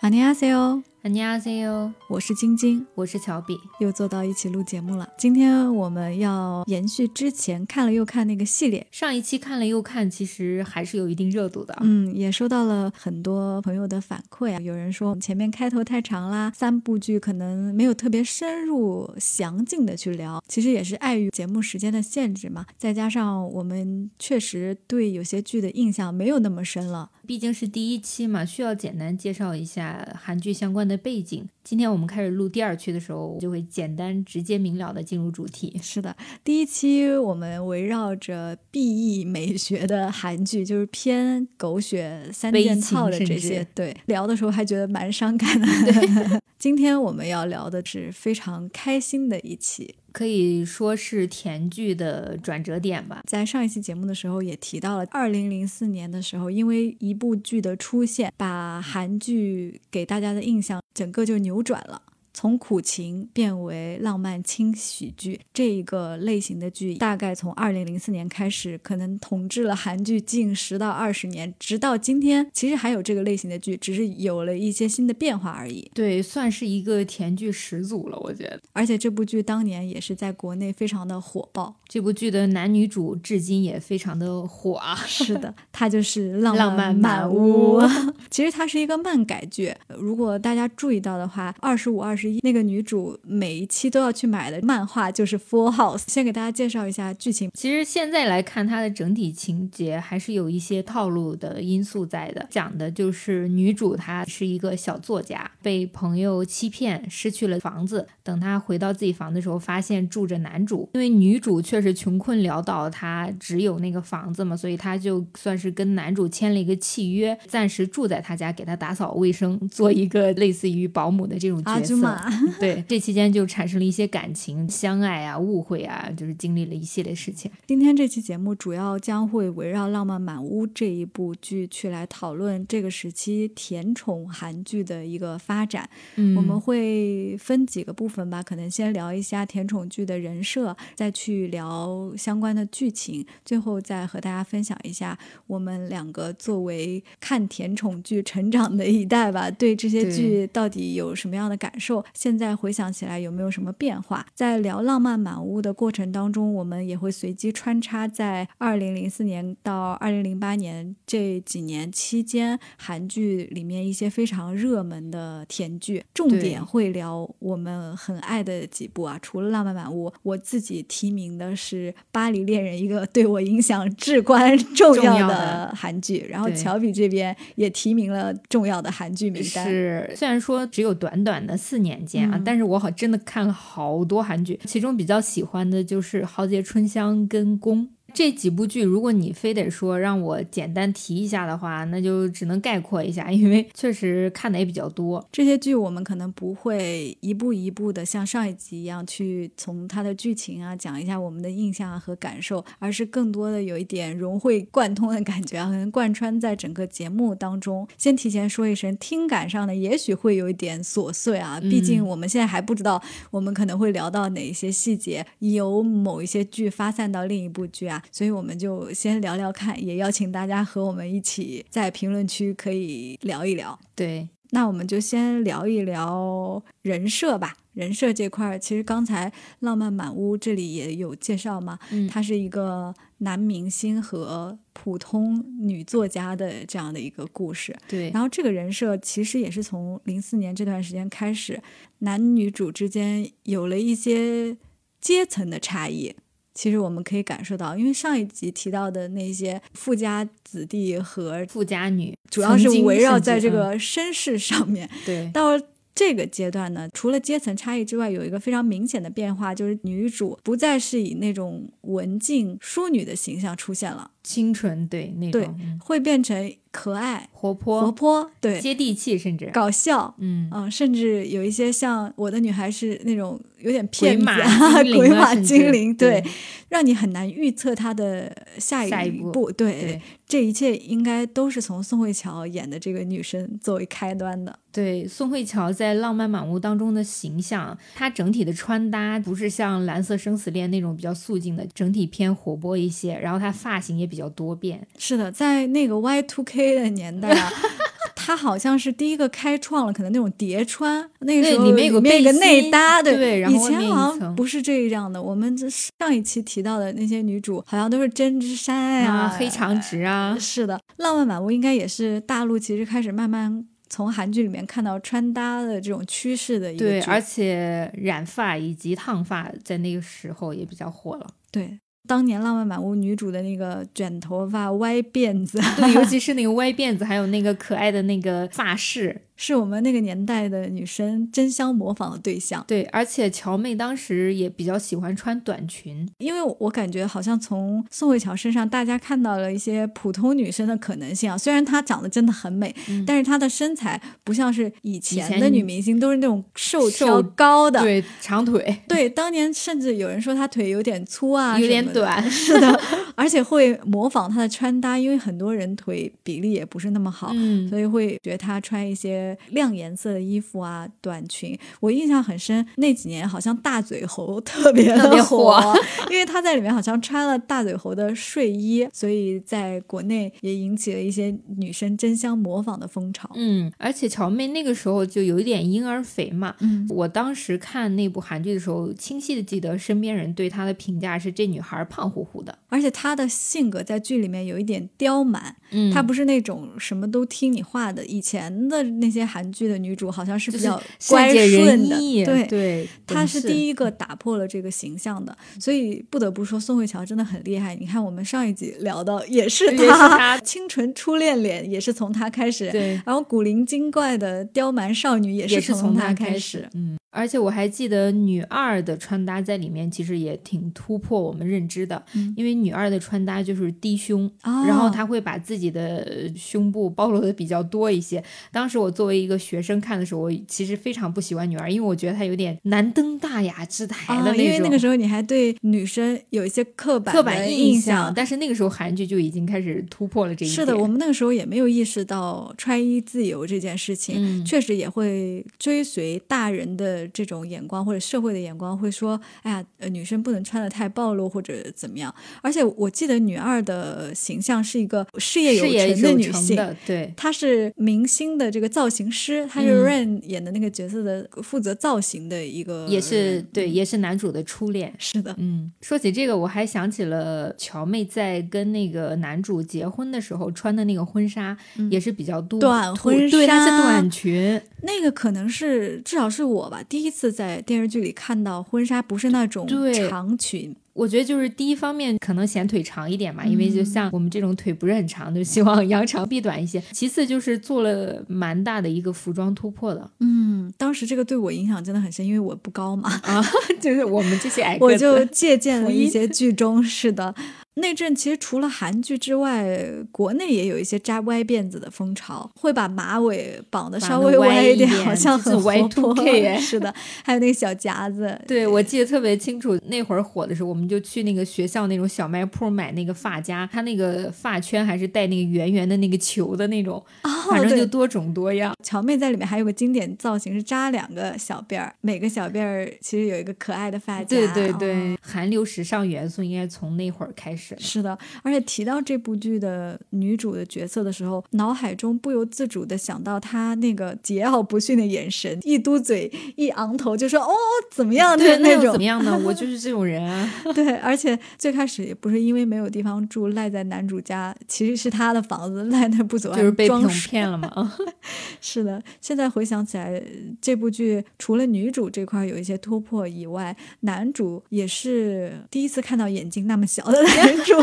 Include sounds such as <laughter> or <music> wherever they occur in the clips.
안녕하세요， 안녕하세요， 我是晶晶，我是乔比，又坐到一起录节目了。今天我们要延续之前看了又看那个系列，上一期看了又看，其实还是有一定热度的。嗯，也收到了很多朋友的反馈啊，有人说前面开头太长啦，三部剧可能没有特别深入详尽的去聊。其实也是碍于节目时间的限制嘛，再加上我们确实对有些剧的印象没有那么深了。 毕竟是第一期嘛，需要简单介绍一下韩剧相关的背景。今天我们开始录第二期的时候，就会简单、直接、明了的进入主题。是的，第一期我们围绕着 B E 美学的韩剧，就是偏狗血三件套的这些，对，聊的时候还觉得蛮伤感的。<laughs> 今天我们要聊的是非常开心的一期。可以说是甜剧的转折点吧。在上一期节目的时候也提到了，二零零四年的时候，因为一部剧的出现，把韩剧给大家的印象整个就扭转了。从苦情变为浪漫轻喜剧这一个类型的剧，大概从二零零四年开始，可能统治了韩剧近十到二十年，直到今天，其实还有这个类型的剧，只是有了一些新的变化而已。对，算是一个甜剧始祖了，我觉得。而且这部剧当年也是在国内非常的火爆，这部剧的男女主至今也非常的火啊。是的，它就是《浪漫满屋》。<laughs> 其实它是一个漫改剧，如果大家注意到的话，二十五、二十。那个女主每一期都要去买的漫画就是《Full House》。先给大家介绍一下剧情。其实现在来看，它的整体情节还是有一些套路的因素在的。讲的就是女主她是一个小作家，被朋友欺骗，失去了房子。等她回到自己房子的时候，发现住着男主。因为女主确实穷困潦倒，她只有那个房子嘛，所以她就算是跟男主签了一个契约，暂时住在他家，给他打扫卫生，做一个类似于保姆的这种角色。<laughs> 对，这期间就产生了一些感情、相爱啊、误会啊，就是经历了一系列事情。今天这期节目主要将会围绕《浪漫满屋》这一部剧去来讨论这个时期甜宠韩剧的一个发展。嗯，我们会分几个部分吧，可能先聊一下甜宠剧的人设，再去聊相关的剧情，最后再和大家分享一下我们两个作为看甜宠剧成长的一代吧，对这些剧到底有什么样的感受。现在回想起来有没有什么变化？在聊《浪漫满屋》的过程当中，我们也会随机穿插在二零零四年到二零零八年这几年期间韩剧里面一些非常热门的甜剧，重点会聊我们很爱的几部啊。除了《浪漫满屋》，我自己提名的是《巴黎恋人》，一个对我影响至关 <laughs> 重要的韩剧。然后乔比这边也提名了重要的韩剧名单。是，虽然说只有短短的四年。间啊，但是我好真的看了好多韩剧，其中比较喜欢的就是《豪杰春香》跟《宫》。这几部剧，如果你非得说让我简单提一下的话，那就只能概括一下，因为确实看的也比较多。这些剧我们可能不会一步一步的像上一集一样去从它的剧情啊讲一下我们的印象啊和感受，而是更多的有一点融会贯通的感觉啊，可能贯穿在整个节目当中。先提前说一声，听感上呢也许会有一点琐碎啊，毕竟我们现在还不知道我们可能会聊到哪一些细节，有某一些剧发散到另一部剧啊。所以我们就先聊聊看，也邀请大家和我们一起在评论区可以聊一聊。对，那我们就先聊一聊人设吧。人设这块儿，其实刚才《浪漫满屋》这里也有介绍嘛，他是一个男明星和普通女作家的这样的一个故事。对，然后这个人设其实也是从零四年这段时间开始，男女主之间有了一些阶层的差异。其实我们可以感受到，因为上一集提到的那些富家子弟和富家女，主要是围绕在这个身世上面。对，到这个阶段呢，除了阶层差异之外，有一个非常明显的变化，就是女主不再是以那种文静淑女的形象出现了，清纯对那种，会变成。可爱、活泼、活泼，对，接地气，甚至搞笑，嗯嗯，甚至有一些像我的女孩是那种有点骗子、<laughs> 鬼马精灵，对，让你很难预测她的下一步。对，这一切应该都是从宋慧乔演的这个女生作为开端的。对，宋慧乔在《浪漫满屋》当中的形象，她整体的穿搭不是像《蓝色生死恋》那种比较素净的，整体偏活泼一些，然后她发型也比较多变。是的，在那个 Y Two K。的年代啊，<laughs> 他好像是第一个开创了可能那种叠穿，那个时候里面有个面有个内搭，对然后以前一好像层不是这样的。我们这上一期提到的那些女主，好像都是针织衫呀、啊，黑长直啊，是的，浪漫满屋应该也是大陆其实开始慢慢从韩剧里面看到穿搭的这种趋势的一个对，而且染发以及烫发在那个时候也比较火了。对。当年浪漫满屋女主的那个卷头发、歪辫子，对，尤其是那个歪辫子，还有那个可爱的那个发饰。是我们那个年代的女生争相模仿的对象。对，而且乔妹当时也比较喜欢穿短裙。因为我感觉好像从宋慧乔身上，大家看到了一些普通女生的可能性啊。虽然她长得真的很美，嗯但是她的身材不像是以前前的女明星，都是那种瘦瘦挑高的。对，长腿，对当年甚至有人说她腿有点粗啊，有点。短。是的，而且会模仿她的穿搭，因为很多人腿比例也不是那么好。嗯，所以会觉得她穿一些亮颜色的衣服啊，短裙。我印象很深，那几年好像大嘴猴特别的特别火，火 <laughs> 因为他在里面好像穿了大嘴猴的睡衣，所以在国内也引起了一些女生争相模仿的风潮。嗯，而且乔妹那个时候就有一点婴儿肥嘛。嗯，我当时看那部韩剧的时候，清晰的记得身边人对她的评价是这女孩胖乎乎的。而且她的性格在剧里面有一点刁蛮，嗯她不是那种什么都听你话的。以前的那些韩剧的女主好像是比较乖顺的，意，对。对，她是第一。个打破了这个形象的，所以不得不说宋慧乔真的很厉害。你看，我们上一集聊到也是也是她，<laughs> 清纯初恋脸也是从她开始，对，然后古灵精怪的刁蛮少女也也是从她开始。嗯，而且我还记得女二的穿搭在里面其实也挺突破我们认知的，嗯因为女二的穿搭就是低胸，哦然后她会把自己的呃胸部暴露的比较多一些。当时我作为一个学生看的时候，我其实非常不喜欢女二，因为我觉得她有点难登大雅之台的那啊，种。因为那个时候你还对女生有一些刻板刻板印象。但是那个时候韩剧就已经开始突破了这一点。是的，我们那个时候也没有意识到穿衣自由这件事情，嗯确实也会追随大人的这种眼光或者社会的眼光，会说，哎呀，呃，女生不能穿的太暴露或者怎么样。而且我记得女二的形象是一个事业有成的女性。对，她是明星的这个造型师，她是嗯 Rain 演的那个角色的负责造型的一个，也是对，也是男主的初恋。是的，嗯，说起这个，我还想起了乔妹在跟那个男主结婚的时候穿的那个婚纱，也是比较多突短婚对，它是纱短裙，那个可能是至少是我吧，第一次在电视剧里看到婚纱不是那种长裙，我觉得就是第一方面可能显腿长一点嘛，因为嗯就像我们这种腿不是很长，就希望扬长避短一些。其次就是做了蛮大的一个服装突破的嗯，当时这个对我影响真的很深，因为我不高嘛，啊，就是我们这些 <laughs> 矮个子，我就借鉴了一些剧中是的。那阵其实除了韩剧之外，国内也有一些扎歪辫子的风潮，会把马尾绑的稍微歪一点好像很活 Y2K 泼。<laughs> 哎是的，还有那个小夹子，对，我记得特别清楚，那会儿火的时候，我们就去那个学校那种小卖铺买那个发夹，它那个发圈还是带那个圆圆的那个球的那种，哦，反正对就多种多样。乔妹在里面还有个经典造型是扎两个小辫儿，每个小辫儿其实有一个可爱的发夹。对对对，哦韩流时尚元素应该从那会儿开始的。是的，而且提到这部剧的女主的角色的时候，脑海中不由自主的想到她那个桀骜不驯的眼神，一嘟嘴，一昂头就说：“哦，怎么样？”对，那那种怎么。样呢？我就 <laughs> 是这种人啊。对，而且最开始也不是因为没有地方住，赖在男主家，其实是他的房子，赖那不走，就是被装哄骗了嘛。<laughs> 是的，现在回想起来，这部剧除了女主这块有一些突破以外，男主也是第一次看到眼睛那么小的男主。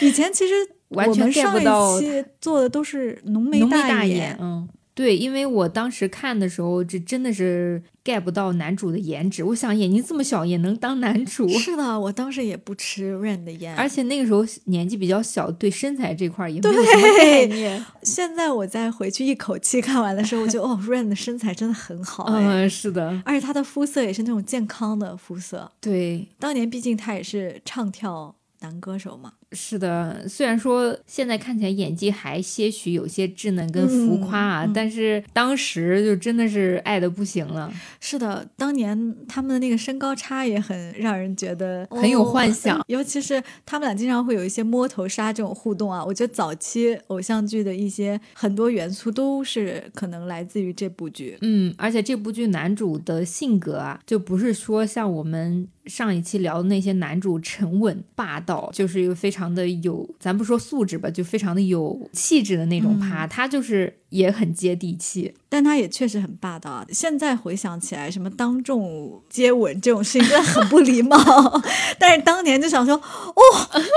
以前其实 <laughs> 完全上不到一期做的都是浓眉大大眼，嗯，对，因为我当时看的时候，这真的是 get 不到男主的颜值。我想眼睛这么小也能当男主，是的，我当时也不吃 Rain 的烟，而且那个时候年纪比较小，对身材这块儿也没有什么概念。<laughs> 现在我再回去一口气看完的时候，我觉得哦，Rain 的身材真的很好、哎，嗯，是的，而且他的肤色也是那种健康的肤色。对，当年毕竟他也是唱跳男歌手嘛，是的，虽然说现在看起来演技还些许有些稚嫩跟浮夸啊，但是当时就真的是爱的不行了。是的，当年他们的那个身高差也很让人觉得很有幻想，<laughs> 尤其是他们俩经常会有一些摸头杀这种互动啊。我觉得早期偶像剧的一些很多元素都是可能来自于这部剧。嗯，而且这部剧男主的性格啊，就不是说像我们。上一期聊的那些男主沉稳霸道，就是一个非常的有，咱不说素质吧，就非常的有气质的那种趴，他就是也很接地气，但他也确实很霸道。现在回想起来，什么当众接吻这种事情真的很不礼貌，<laughs> 但是当年就想说，哦，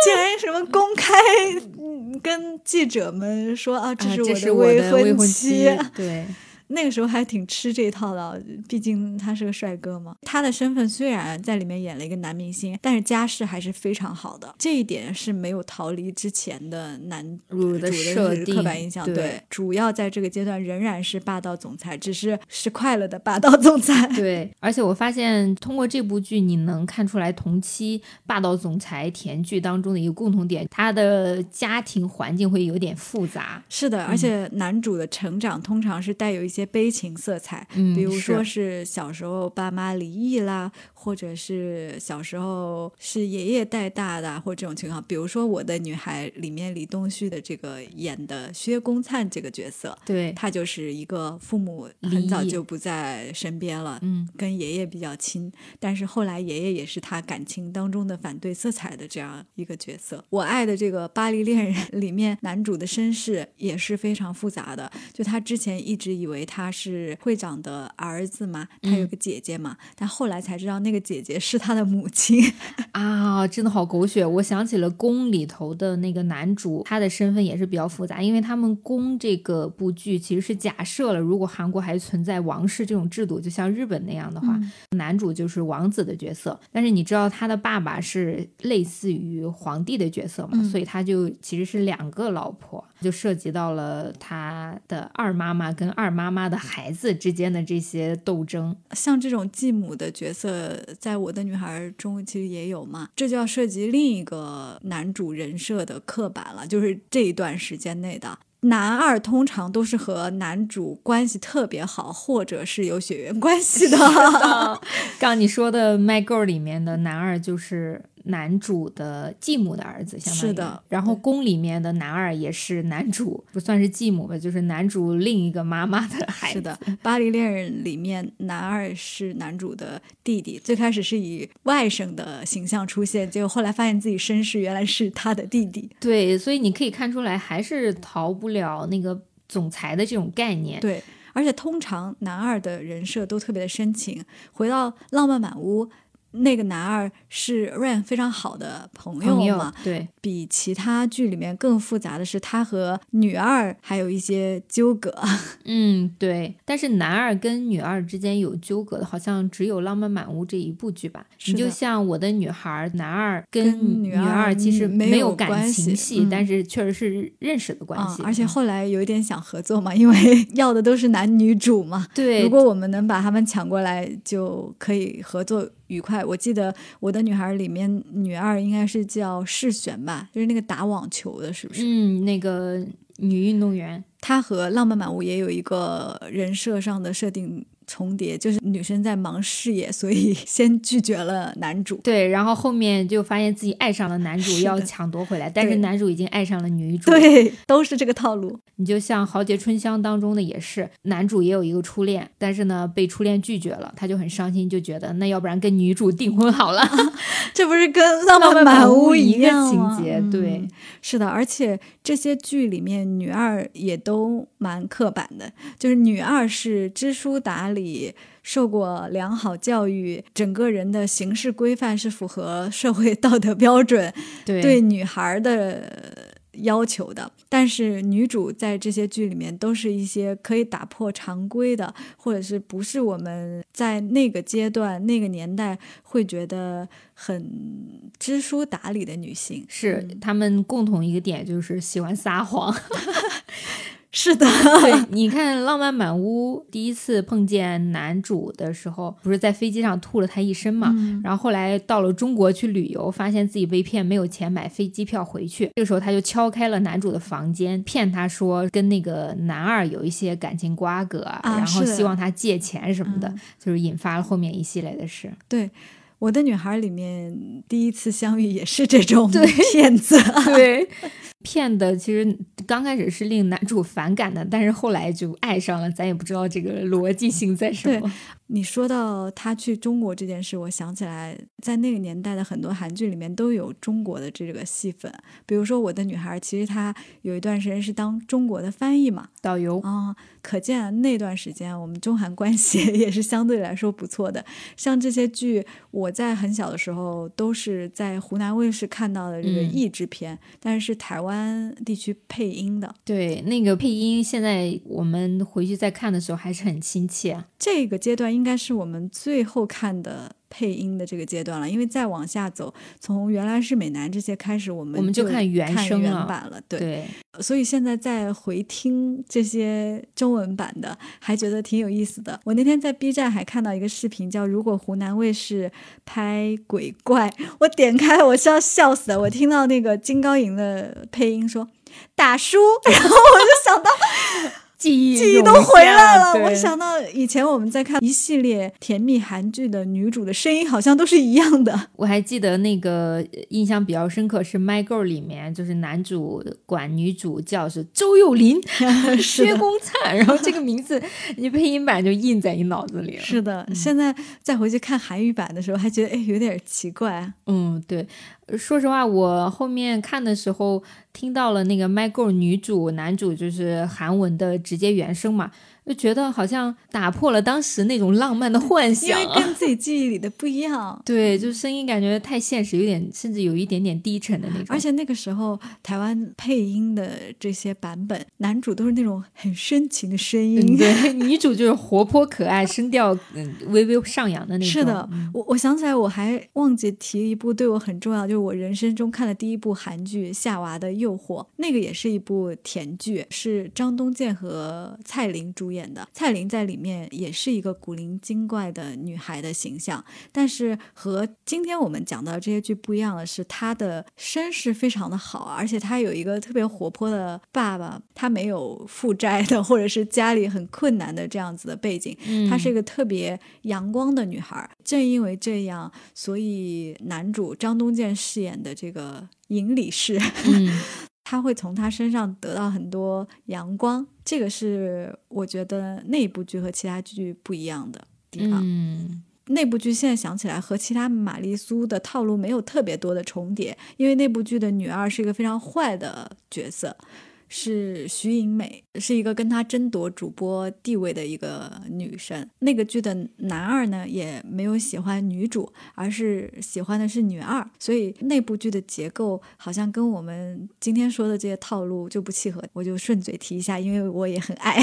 竟然什么公开跟记者们说啊，这是我的未婚妻，对。那个时候还挺吃这一套的，毕竟他是个帅哥嘛。他的身份虽然在里面演了一个男明星，但是家世还是非常好的，这一点是没有逃离之前的男主的设定刻板印象。对，主要在这个阶段仍然是霸道总裁，只是是快乐的霸道总裁。对，而且我发现通过这部剧，你能看出来同期霸道总裁甜剧当中的一个共同点，他的家庭环境会有点复杂。是的，而且男主的成长通常是带有一些。些悲情色彩，比如说是小时候爸妈离异啦，或者是小时候是爷爷带大的，或这种情况。比如说《我的女孩》里面李东旭的这个演的薛公灿这个角色，对他就是一个父母很早就不在身边了，嗯，跟爷爷比较亲，但是后来爷爷也是他感情当中的反对色彩的这样一个角色。我爱的这个《巴黎恋人》<laughs> 里面男主的身世也是非常复杂的，就他之前一直以为。他是会长的儿子嘛？他有个姐姐嘛？但后来才知道那个姐姐是他的母亲 <laughs> 啊！真的好狗血！我想起了《宫》里头的那个男主，他的身份也是比较复杂，因为他们《宫》这个部剧其实是假设了，如果韩国还存在王室这种制度，就像日本那样的话，男主就是王子的角色。但是你知道他的爸爸是类似于皇帝的角色嘛？所以他就其实是两个老婆，就涉及到了他的二妈妈跟二妈。妈的孩子之间的这些斗争，像这种继母的角色，在我的女孩中其实也有嘛。这就要涉及另一个男主人设的刻板了，就是这一段时间内的男二通常都是和男主关系特别好，或者是有血缘关系的。<laughs> 刚你说的《My Girl》里面的男二就是。男主的继母的儿子，相当于是的。然后宫里面的男二也是男主，不算是继母吧，<laughs> 就是男主另一个妈妈的孩子。是的，《巴黎恋人》里面男二是男主的弟弟，最开始是以外甥的形象出现，结果后来发现自己身世原来是他的弟弟。对，所以你可以看出来，还是逃不了那个总裁的这种概念。对，而且通常男二的人设都特别的深情。回到《浪漫满屋》。那个男二是 Rain 非常好的朋友嘛？对，比其他剧里面更复杂的是，他和女二还有一些纠葛。<laughs> 嗯，对。但是男二跟女二之间有纠葛的，好像只有《浪漫满屋》这一部剧吧？你就像我的女孩，男二跟女二其实没有感情戏，但是确实是认识的关系。而且后来有一点想合作嘛，因为 <laughs> 要的都是男女主嘛。对，如果我们能把他们抢过来，就可以合作。愉快，我记得我的女孩里面女二应该是叫世璇吧，就是那个打网球的，是不是？嗯，那个女运动员，她和浪漫满屋也有一个人设上的设定。重叠就是女生在忙事业，所以 <laughs> 先拒绝了男主。对，然后后面就发现自己爱上了男主，要抢夺回来，但是男主已经爱上了女主。对，都是这个套路。你就像《豪杰春香》当中的也是，男主也有一个初恋，但是呢被初恋拒绝了，他就很伤心，就觉得那要不然跟女主订婚好了。<laughs> 这不是跟《浪漫满屋》一个情节？对，是的，而且这些剧里面女二也都蛮刻板的，就是女二是知书达。里受过良好教育，整个人的行事规范是符合社会 <laughs> 道德标准，对女孩的要求的。但是女主在这些剧里面都是一些可以打破常规的，或者是不是我们在那个阶段、那个年代会觉得很知书达理的女性。是她们共同一个点就是喜欢撒谎。<laughs> 是的，<laughs> 对，你看《浪漫满屋》第一次碰见男主的时候，不是在飞机上吐了他一身嘛？嗯然后后来到了中国去旅游，发现自己被骗，没有钱买飞机票回去。这个时候他就敲开了男主的房间，骗他说跟那个男二有一些感情瓜葛，然后希望他借钱什么的，嗯就是引发了后面一系列的事。对。我的女孩里面第一次相遇也是这种对骗子，<laughs> 对，骗的其实刚开始是令男主反感的，但是后来就爱上了，咱也不知道这个逻辑性在什么。你说到他去中国这件事，我想起来，在那个年代的很多韩剧里面都有中国的这个戏份。比如说《我的女孩》，其实她有一段时间是当中国的翻译嘛，导游啊、可见那段时间我们中韩关系 <laughs> 也是相对来说不错的。像这些剧，我在很小的时候都是在湖南卫视看到的这个嗯译制片，但是是台湾地区配音的。对那个配音，现在我们回去再看的时候还是很亲切。啊这个阶段应该是我们最后看的配音的这个阶段了，因为再往下走，从原来是美男这些开始，我们我们就就看原声原版了。对，对，所以现在再回听这些中文版的，还觉得挺有意思的。我那天在 B 站还看到一个视频，叫《如果湖南卫视拍鬼怪》，我点开我是要笑死的。我听到那个金高银的配音说“大叔”，然后我就想到。记忆记忆都回来了。我想到以前我们在看一系列甜蜜韩剧的女主的声音，好像都是一样的。我还记得那个呃印象比较深刻是《My Girl》里面，就是男主管女主叫是周幼林、<laughs> 薛公灿，然后这个名字你配音版就印在你脑子里了。是的，现在再回去看韩语版的时候，还觉得哎有点奇怪。嗯，对。说实话，我后面看的时候听到了那个《My Girl》女主、男主就是韩文的直接原声嘛，就觉得好像打破了当时那种浪漫的幻想因。为跟自己记忆里的不一样。<laughs> 对，就声音感觉太现实，有点甚至有一点点低沉的那种。而且那个时候台湾配音的这些版本，男主都是那种很深情的声音。嗯，对，<laughs> 女主就是活泼可爱，声调嗯微微上扬的那种。是的嗯，我我想起来，我还忘记提一部对我很重要，就是我人生中看的第一部韩剧《夏娃的诱惑》，那个也是一部甜剧，是张东健和蔡琳主演的。蔡琳在里面也是一个古灵精怪的女孩的形象，但是和今天我们讲到这些剧不一样的是，她的身世非常的好，而且她有一个特别活泼的爸爸，她没有负债的，或者是家里很困难的这样子的背景，嗯她是一个特别阳光的女孩儿。正因为这样，所以男主张东健饰演的这个尹理事，嗯 <laughs> 他会从他身上得到很多阳光。这个是我觉得那部剧和其他剧不一样的地方。嗯那部剧现在想起来和其他玛丽苏的套路没有特别多的重叠，因为那部剧的女二是一个非常坏的角色，是徐颖美，是一个跟她争夺主播地位的一个女生。那个剧的男二呢，也没有喜欢女主，而是喜欢的是女二，所以那部剧的结构好像跟我们今天说的这些套路就不契合。我就顺嘴提一下，因为我也很爱。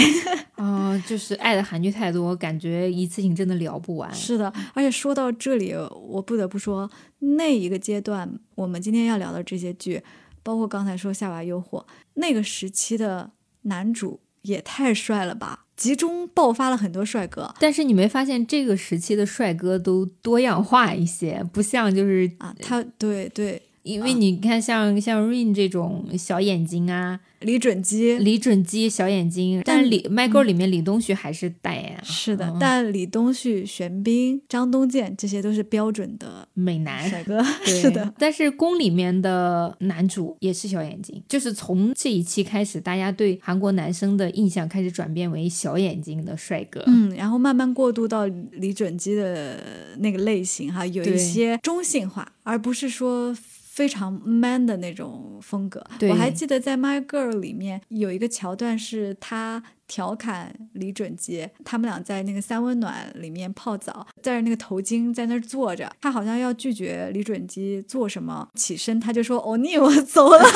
啊、<laughs> 就是爱的韩剧太多，感觉一次性真的聊不完。是的，而且说到这里，我不得不说，那一个阶段，我们今天要聊的这些剧，包括刚才说《夏娃诱惑》，那个时期的男主也太帅了吧，集中爆发了很多帅哥。但是你没发现这个时期的帅哥都多样化一些，不像就是啊，他对对，因为你看像像 Rain 这种小眼睛啊，李准基。李准基小眼睛，但李 Girl 里面李东旭还是代言啊，是的，嗯但李东旭、玄彬、张东健这些都是标准的美男。帅哥。<laughs> 是的，，但是宫里面的男主也是小眼睛，就是从这一期开始，大家对韩国男生的印象开始转变为小眼睛的帅哥。嗯，然后慢慢过渡到李准基的那个类型哈，有一些中性化，而不是说非常 man 的那种风格。我还记得在《My Girl》里面有一个桥段是他调侃李准基，他们俩在那个三温暖里面泡澡，戴着那个头巾在那儿坐着，他好像要拒绝李准基做什么，起身他就说：“哦，你，我走了。<laughs> ”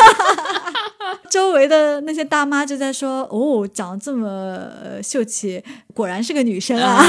<laughs> 周围的那些大妈就在说：“哦，长得这么呃秀气，果然是个女生啊！”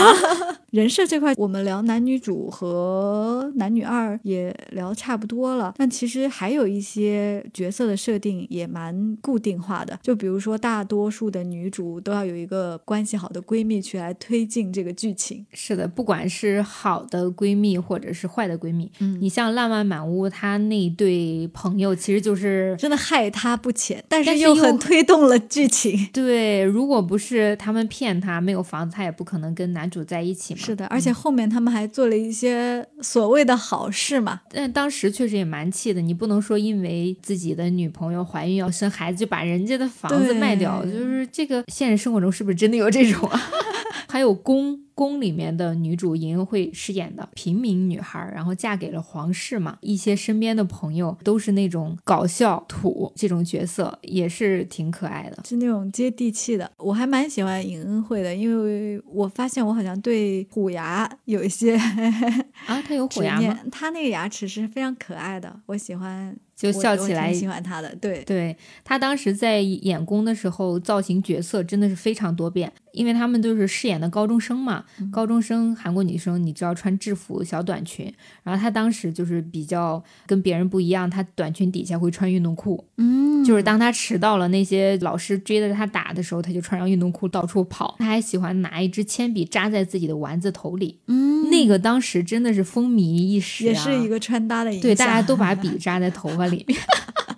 <laughs> 人设这块，我们聊男女主和男女二也聊差不多了，但其实还有一些角色的设定也蛮固定化的。就比如说，大多数的女主都要有一个关系好的闺蜜去来推进这个剧情。是的，不管是好的闺蜜或者是坏的闺蜜，嗯你像《浪漫满屋》，她那对朋友其实就是真的害她不浅，但但是又很推动了剧情。<laughs> 对，如果不是他们骗他没有房子，他也不可能跟男主在一起嘛。是的，而且后面他们还做了一些所谓的好事嘛。但当时确实也蛮气的，你不能说因为自己的女朋友怀孕要生孩子就把人家的房子卖掉，就是这个现实生活中是不是真的有这种啊？<laughs> 还有宫宫里面的女主尹恩惠饰演的平民女孩，然后嫁给了皇室嘛，一些身边的朋友都是那种搞笑土这种角色，也是挺可爱的。是那种接地气的，我还蛮喜欢尹恩惠的，因为我发现我好像对虎牙有一些啊，她有虎牙吗？念，他那个牙齿是非常可爱的，我喜欢，就笑起来喜欢他的，对，对他当时在演宫的时候，造型角色真的是非常多变，因为他们都是饰演的高中生嘛。高中生韩国女生，你知道穿制服小短裙，然后她当时就是比较跟别人不一样，她短裙底下会穿运动裤，嗯，就是当她迟到了，那些老师追着她打的时候，她就穿上运动裤到处跑。她还喜欢拿一支铅笔扎在自己的丸子头里，嗯，那个当时真的是风靡一时、啊，也是一个穿搭的影响，对，大家都把笔扎在头发里面。<laughs>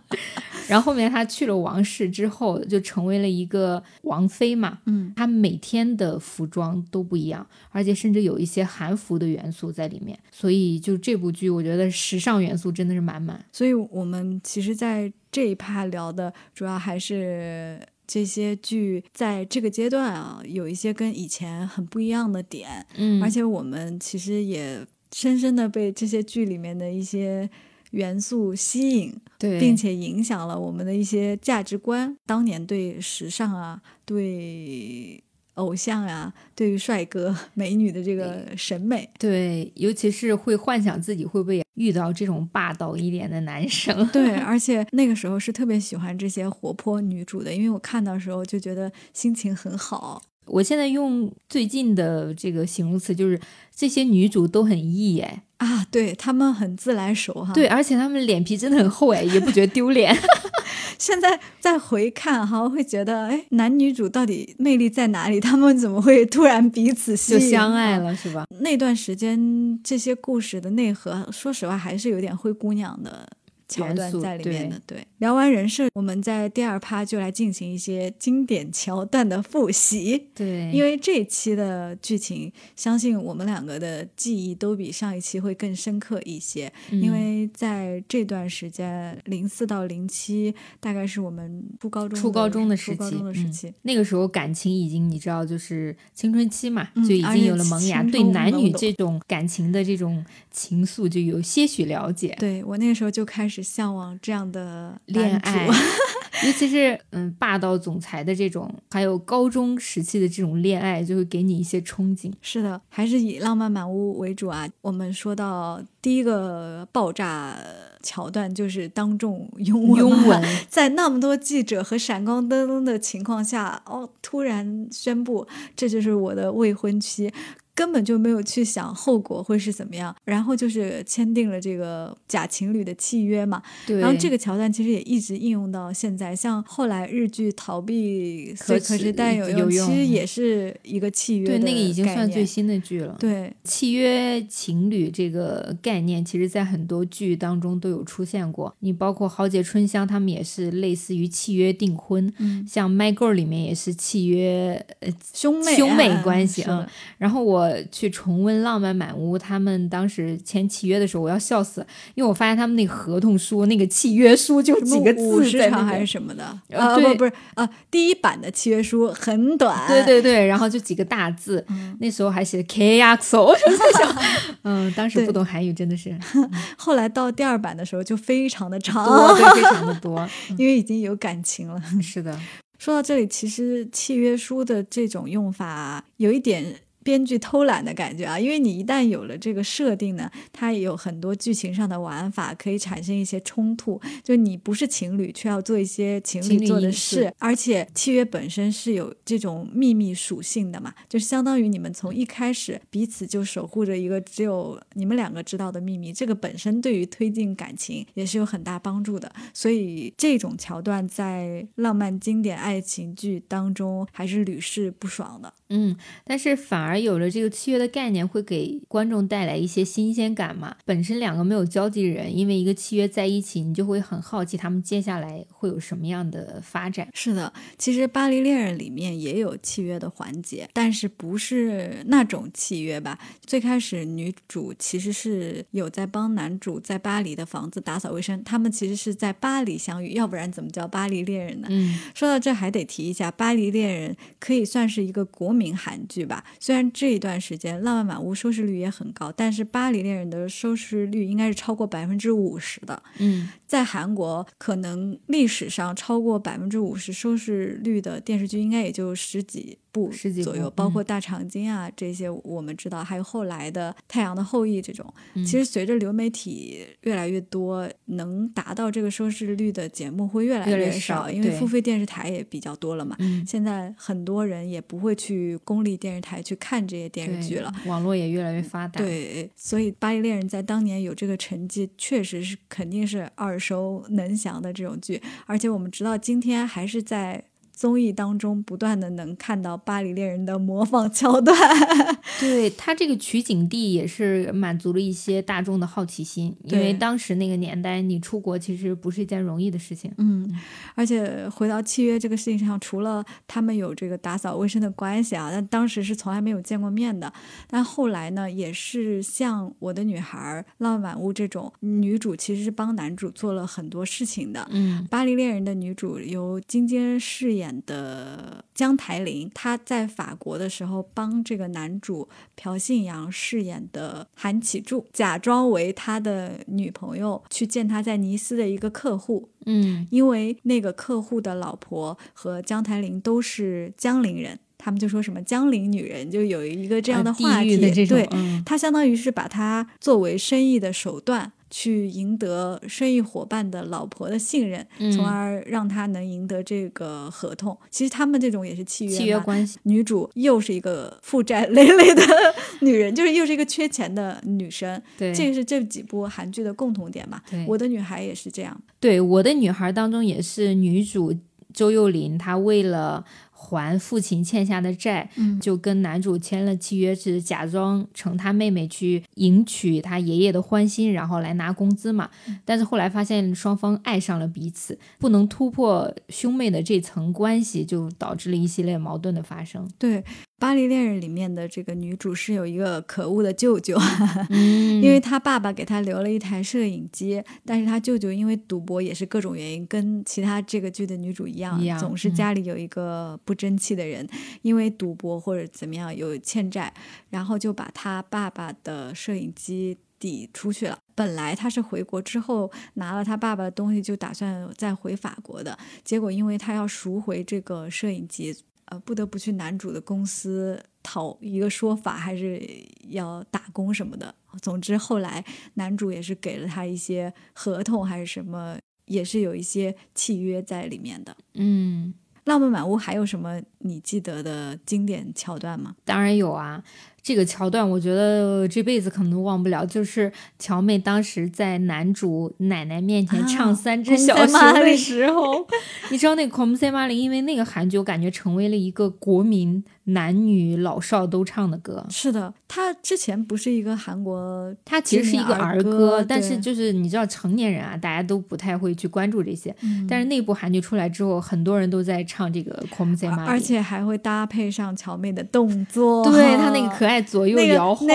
然后后面她去了王室之后，就成为了一个王妃嘛。嗯，她每天的服装都不一样，而且甚至有一些韩服的元素在里面。所以就这部剧，我觉得时尚元素真的是满满。所以我们其实在这一趴聊的主要还是。这些剧在这个阶段啊，有一些跟以前很不一样的点，嗯，而且我们其实也深深的被这些剧里面的一些元素吸引，对，并且影响了我们的一些价值观。当年对时尚啊，对偶像啊，对于帅哥美女的这个审美，对，尤其是会幻想自己会不会遇到这种霸道一点的男生。对，而且那个时候是特别喜欢这些活泼女主的，因为我看到时候就觉得心情很好。我现在用最近的这个形容词，就是这些女主都很 E 哎，啊，对她们很自来熟哈。对，，而且她们脸皮真的很厚哎，也不觉得丢脸。<laughs> 现在再回看哈，会觉得哎，男女主到底魅力在哪里？他们怎么会突然彼此吸就？相爱啊了是吧？那段时间，这些故事的内核，说实话还是有点灰姑娘的桥段在里面的。对，聊完人设，我们在第二趴就来进行一些经典桥段的复习。对，因为这一期的剧情，相信我们两个的记忆都比上一期会更深刻一些。嗯因为在这段时间，零四到零七，大概是我们初高中初高中的初高时期，嗯中的时期。那个时候感情已经你知道，就是青春期嘛，嗯就已经有了萌芽，对男女这种感情的这种情愫就有些许了解。对我那个时候就开始向往这样的恋爱，<laughs> 尤其是嗯霸道总裁的这种，还有高中时期的这种恋爱，就会给你一些憧憬。是的，还是以浪漫满屋为主啊。我们说到第一个爆炸桥段，就是当众拥吻。拥吻，<laughs> 在那么多记者和闪光灯的情况下，哦，突然宣布这就是我的未婚妻。根本就没有去想后果会是怎么样，然后就是签订了这个假情侣的契约嘛。对，然后这个桥段其实也一直应用到现在，像后来日剧《逃避可可耻耻但有用》，有用其实也是一个契约对那个已经算最新的剧了。对，契约情侣这个概念，其实在很多剧当中都有出现过。你包括《豪杰春香》，他们也是类似于契约订婚。嗯，像《My Girl》里面也是契约，呃，兄妹兄妹啊关系啊然后我去重温《浪漫满屋》，他们当时签契约的时候，我要笑死，因为我发现他们那个合同书、那个契约书就几个字在那边十场还是。什么的？呃啊，对不不是啊，第一版的契约书很短，对对对，然后就几个大字，嗯那时候还写 K X O，我就在想，<laughs> 嗯，当时不懂韩语，真的是后来到第二版的时候就非常的长，非常的多。<laughs> 因为已经有感情了。是的，说到这里，其实契约书的这种用法有一点编剧偷懒的感觉啊，因为你一旦有了这个设定呢，它也有很多剧情上的玩法，可以产生一些冲突。就你不是情侣，却要做一些情侣做的事，而且契约本身是有这种秘密属性的嘛，就是相当于你们从一开始彼此就守护着一个只有你们两个知道的秘密，这个本身对于推进感情也是有很大帮助的。所以这种桥段在浪漫经典爱情剧当中还是屡试不爽的。嗯，但是反而有了这个契约的概念，会给观众带来一些新鲜感嘛。本身两个没有交集的人，因为一个契约在一起，你就会很好奇他们接下来会有什么样的发展。是的，其实《巴黎恋人》里面也有契约的环节，但是不是那种契约吧？最开始女主其实是有在帮男主在巴黎的房子打扫卫生，他们其实是在巴黎相遇，要不然怎么叫《巴黎恋人》呢？嗯，说到这还得提一下，《巴黎恋人》可以算是一个国。民韩剧吧，虽然这一段时间《浪漫满屋》收视率也很高，但是《巴黎恋人》的收视率应该是超过百分之五十的。嗯，在韩国，可能历史上超过百分之五十收视率的电视剧，应该也就十几。部左右，包括大长今啊这些，我们知道，还有后来的《太阳的后裔》这种。其实随着流媒体越来越多，能达到这个收视率的节目会越来越少，因为付费电视台也比较多了嘛。现在很多人也不会去公立电视台去看这些电视剧了，网络也越来越发达。对，所以《巴黎恋人》在当年有这个成绩，确实是肯定是耳熟能详的这种剧，而且我们直到今天还是在。综艺当中不断的能看到巴黎恋人的模仿桥段，<laughs> 对他这个取景地也是满足了一些大众的好奇心，因为当时那个年代你出国其实不是一件容易的事情。嗯，而且回到契约这个事情上，除了他们有这个打扫卫生的关系啊，但当时是从来没有见过面的。但后来呢，也是像我的女孩、浪漫满屋这种女主，其实是帮男主做了很多事情的。嗯，巴黎恋人的女主由金坚饰演。的姜台琳，她在法国的时候帮这个男主朴信阳饰演的韩启柱，假装为他的女朋友去见他在尼斯的一个客户。嗯，因为那个客户的老婆和姜台玲都是江陵人，他们就说什么江陵女人，就有一个这样的话题。对，他相当于是把他作为生意的手段。去赢得生意伙伴的老婆的信任，从而让他能赢得这个合同。其实他们这种也是契约契约关系。女主又是一个负债累累的女人，<laughs> 就是又是一个缺钱的女生。对，这个是这几部韩剧的共同点嘛？我的女孩也是这样。对，我的女孩当中也是女主周幼琳，她为了。还父亲欠下的债，就跟男主签了契约，是假装成他妹妹去迎娶他爷爷的欢心，然后来拿工资嘛。但是后来发现双方爱上了彼此，不能突破兄妹的这层关系，就导致了一系列矛盾的发生。对。《巴黎恋人》里面的这个女主是有一个可恶的舅舅，<laughs> 因为她爸爸给她留了一台摄影机，但是她舅舅因为赌博也是各种原因，跟其他这个剧的女主一样，总是家里有一个不争气的人，因为赌博或者怎么样有欠债，然后就把他爸爸的摄影机抵出去了。本来他是回国之后拿了他爸爸的东西就打算再回法国的，结果因为他要赎回这个摄影机。呃，不得不去男主的公司讨一个说法，还是要打工什么的。总之，后来男主也是给了他一些合同，还是什么，也是有一些契约在里面的。嗯，浪漫满屋还有什么你记得的经典桥段吗？当然有啊。这个桥段我觉得这辈子可能都忘不了，就是乔妹当时在男主奶奶面前唱《三只小熊》的时候，<laughs> 你知道那个《c o m s e m a l i 因为那个韩剧我感觉成为了一个国民男女老少都唱的歌。是的，他之前不是一个韩国，他其实是一个儿歌，但是就是你知道成年人啊，大家都不太会去关注这些。但是那部韩剧出来之后，很多人都在唱这个《c o m s e m a l i 而且还会搭配上乔妹的动作，对她那个可。爱左右摇晃，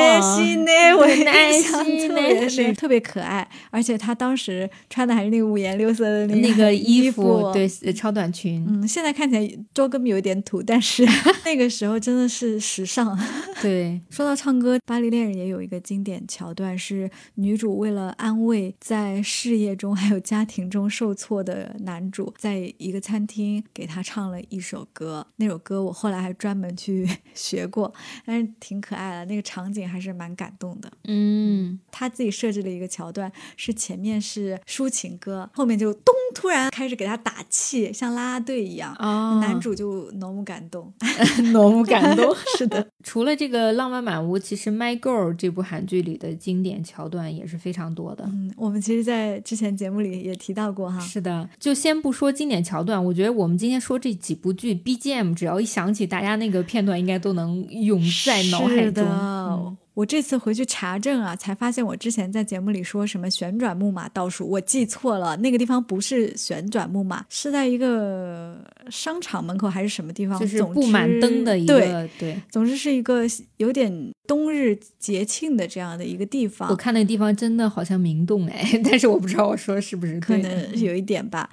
特别可爱，而且她当时穿的还是那个五颜六色的那个衣服，对，超短裙。嗯，现在看起来周根有点土，但是那个时候真的是时尚。<laughs> 对，说到唱歌，《巴黎恋人》也有一个经典桥段，是女主为了安慰在事业中还有家庭中受挫的男主，在一个餐厅给他唱了一首歌。那首歌我后来还专门去 <laughs> 学过，但是挺可爱的，那个场景还是蛮感动的。嗯，他自己设置了一个桥段，是前面是抒情歌，后面就咚突然开始给他打气，像啦啦队一样，哦，男主就浓目感动。<laughs> 浓目感动。<laughs> 是的，除了这个浪漫满屋，其实《My Girl》这部韩剧里的经典桥段也是非常多的。嗯，我们其实，在之前节目里也提到过哈。是的，就先不说经典桥段，我觉得我们今天说这几部剧 BGM，只要一想起，大家那个片段应该都能涌在脑海中。嗯我这次回去查证啊，才发现我之前在节目里说什么旋转木马倒数，我记错了，那个地方不是旋转木马，是在一个商场门口还是什么地方？就是布满灯的一个对对，总之是一个有点冬日节庆的这样的一个地方。我看那个地方真的好像明洞哎，<laughs> 但是我不知道我说是不是可能有一点吧。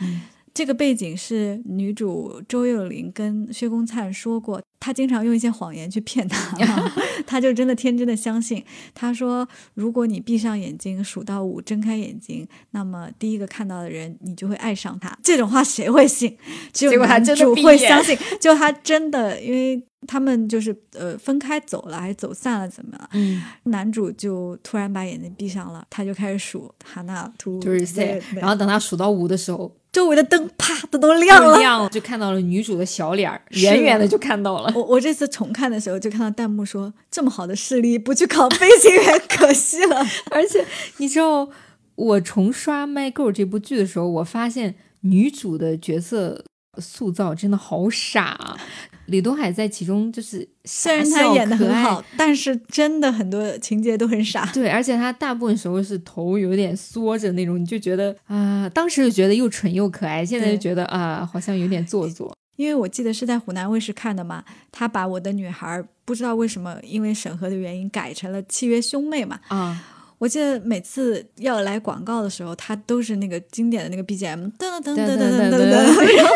这个背景是女主周幼玲跟薛公灿说过，他经常用一些谎言去骗 <laughs> 她，他就真的天真的相信。他说：“如果你闭上眼睛数到五，睁开眼睛，那么第一个看到的人，你就会爱上他。”这种话谁会信？只有男主会相信。就他真的，因为他们就是呃分开走了，还是走散了，怎么了？嗯，男主就突然把眼睛闭上了，他就开始数哈娜图，就是然后等他数到五的时候。周围的灯啪的都亮了，亮了，就看到了女主的小脸儿，远远的就看到了。我我这次重看的时候，就看到弹幕说：“这么好的视力，不去考飞行员可惜了。<laughs> ”而且你知道，我重刷《My Girl》这部剧的时候，我发现女主的角色塑造真的好傻。啊 <laughs> 李东海在其中就是虽然他演的很好，但是真的很多情节都很傻。对，而且他大部分时候是头有点缩着那种，你就觉得啊，当时就觉得又蠢又可爱，现在就觉得啊，好像有点做作。<laughs> 因为我记得是在湖南卫视看的嘛，他把我的女孩不知道为什么因为审核的原因改成了契约兄妹嘛。啊，我记得每次要来广告的时候，他都是那个经典的那个 BGM，噔噔噔噔噔噔噔，<laughs> 然后。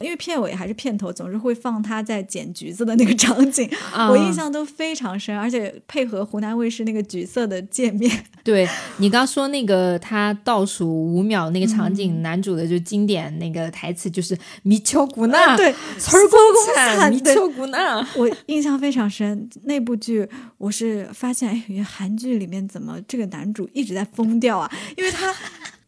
因为片尾还是片头，总是会放他在捡橘子的那个场景，我印象都非常深，而且配合湖南卫视那个橘色的界面。<laughs> 对你刚说那个他倒数五秒那个场景，男主的就经典那个台词就是“米丘古纳”，对，词儿公惨，米丘古纳，我印象非常深。那部剧我是发现，哎，韩剧里面怎么这个男主一直在疯掉啊？因为他。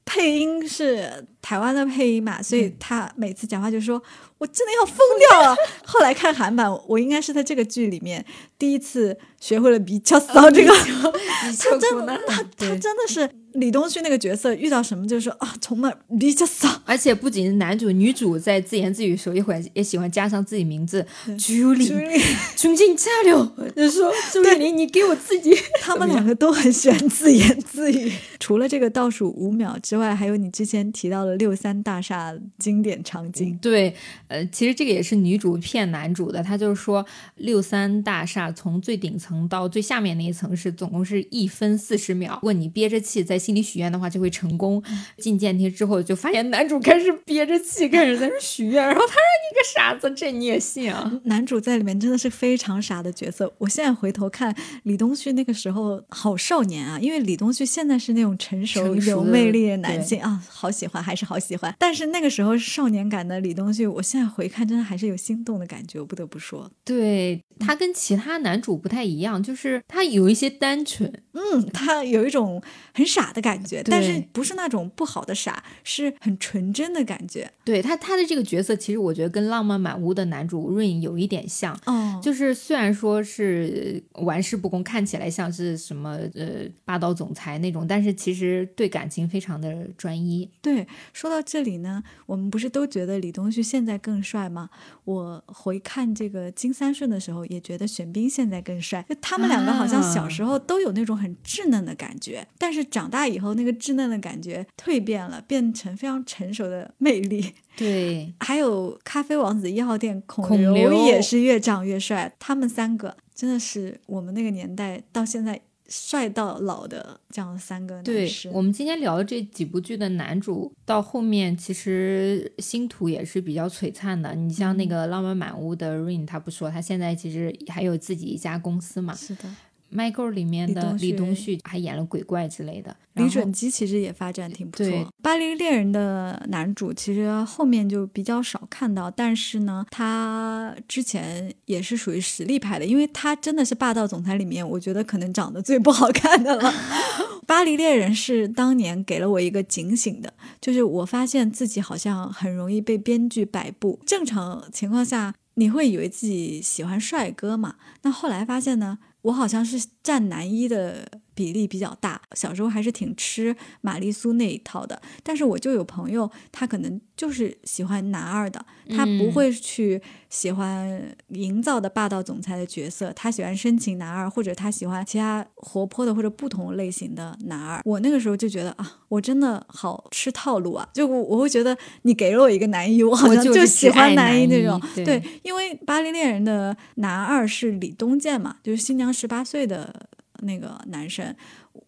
配音是台湾的配音嘛，所以他每次讲话就说：“我真的要疯掉了。<laughs> ”后来看韩版，我应该是在这个剧里面第一次学会了比较骚这个，他真的，他他真的是。李东旭那个角色遇到什么就是说啊，从那比较骚。<laughs> 而且不仅是男主，女主在自言自语的时候，一会儿也喜欢加上自己名字，Julie，<laughs> 重庆加油，就说朱丽玲，你给我自己。他们两个都很喜欢自言自语。除了这个倒数五秒之外，还有你之前提到的六三大厦经典场景。对，呃，其实这个也是女主骗男主的。她就是说，六三大厦从最顶层到最下面那一层是总共是一分四十秒。如果你憋着气在。心里许愿的话就会成功。进电梯之后就发现男主开始憋着气 <laughs> 开始在那许愿，然后他说：“你个傻子，这你也信啊？”男主在里面真的是非常傻的角色。我现在回头看李东旭那个时候好少年啊，因为李东旭现在是那种成熟有魅力的男性啊，好喜欢还是好喜欢。但是那个时候少年感的李东旭，我现在回看真的还是有心动的感觉，我不得不说。对他跟其他男主不太一样，就是他有一些单纯，嗯，他有一种很傻。的感觉，但是不是那种不好的傻，是很纯真的感觉。对他，他的这个角色，其实我觉得跟《浪漫满屋》的男主 Rain 有一点像。哦，就是虽然说是玩世不恭，看起来像是什么呃霸道总裁那种，但是其实对感情非常的专一。对，说到这里呢，我们不是都觉得李东旭现在更帅吗？我回看这个金三顺的时候，也觉得玄彬现在更帅。就他们两个好像小时候都有那种很稚嫩的感觉，但是长大。以后那个稚嫩的感觉蜕变了，变成非常成熟的魅力。对，还有咖啡王子一号店孔刘也是越长越帅。他们三个真的是我们那个年代到现在帅到老的这样三个男对。我们今天聊的这几部剧的男主，到后面其实星途也是比较璀璨的。你像那个《浪漫满屋》的 Rain，他不说他现在其实还有自己一家公司嘛。是的，《Girl》里面的李东旭旭还演了鬼怪之类的。李准基其实也发展挺不错。巴黎恋人的男主其实后面就比较少看到，但是呢，他之前也是属于实力派的，因为他真的是霸道总裁里面，我觉得可能长得最不好看的了。<laughs> 巴黎恋人是当年给了我一个警醒的，就是我发现自己好像很容易被编剧摆布。正常情况下，你会以为自己喜欢帅哥嘛？那后来发现呢，我好像是站男一的比例比较大。小时候还是挺吃玛丽苏那一套的，但是我就有朋友，他可能就是喜欢男二的，他不嗯会去喜欢营造的霸道总裁的角色，他喜欢深情男二，或者他喜欢其他活泼的或者不同类型的男二。我那个时候就觉得啊，我真的好吃套路啊！就我我会觉得你给了我一个男一，我好像就喜欢男一一那种。对对，因为《巴黎恋人》的男二是李东健嘛，就是新娘十八岁的那个男生。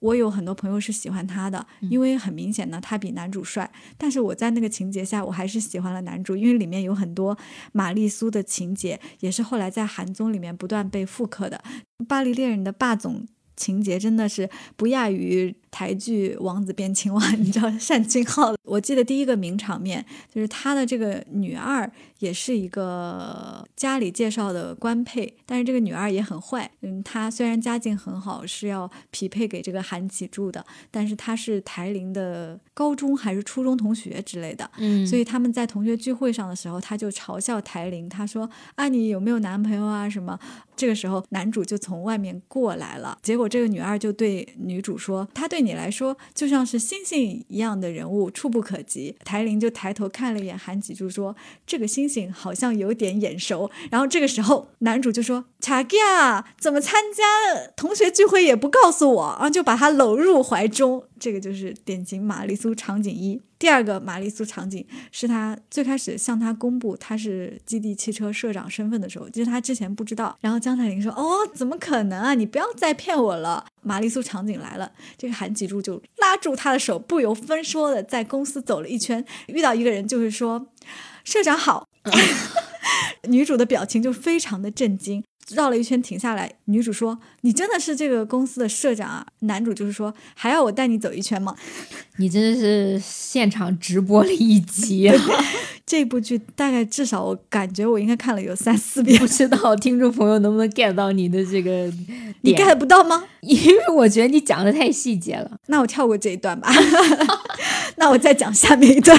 我有很多朋友是喜欢他的，因为很明显呢，他比男主帅。但是我在那个情节下，我还是喜欢了男主，因为里面有很多玛丽苏的情节，也是后来在韩综里面不断被复刻的。《巴黎恋人》的霸总情节真的是不亚于台剧《王子变青蛙》，你知道单俊浩。我记得第一个名场面就是他的这个女二也是一个家里介绍的官配，但是这个女二也很坏。嗯，她虽然家境很好，是要匹配给这个韩启柱的，但是她是台铃的高中还是初中同学之类的。嗯，所以他们在同学聚会上的时候，他就嘲笑台铃，他说：“啊，你有没有男朋友啊？什么？”这个时候，男主就从外面过来了。结果这个女二就对女主说：“她对对你来说就像是星星一样的人物，触不可及。”台铃就抬头看了一眼韩吉柱，说：“这个星星好像有点眼熟。”然后这个时候，男主就说：“查吉啊怎么参加同学聚会也不告诉我？”然后就把他搂入怀中。这个就是典型玛丽苏场景一。第二个玛丽苏场景是他最开始向他公布他是基地汽车社长身份的时候，就是他之前不知道。然后江彩玲说：“哦，怎么可能啊？你不要再骗我了。”玛丽苏场景来了，这个韩吉柱就拉住他的手，不由分说的在公司走了一圈，遇到一个人就是说：“社长好。<laughs> ”女主的表情就非常的震惊。绕了一圈停下来，女主说：“你真的是这个公司的社长啊？”男主就是说：“还要我带你走一圈吗？” <laughs> 你真的是现场直播了一集、啊，这部剧大概至少我感觉我应该看了有三四遍不，知道听众朋友能不能 get 到你的这个你 get 不到吗？因为我觉得你讲的太细节了。那我跳过这一段吧，<laughs> 那我再讲下面一段。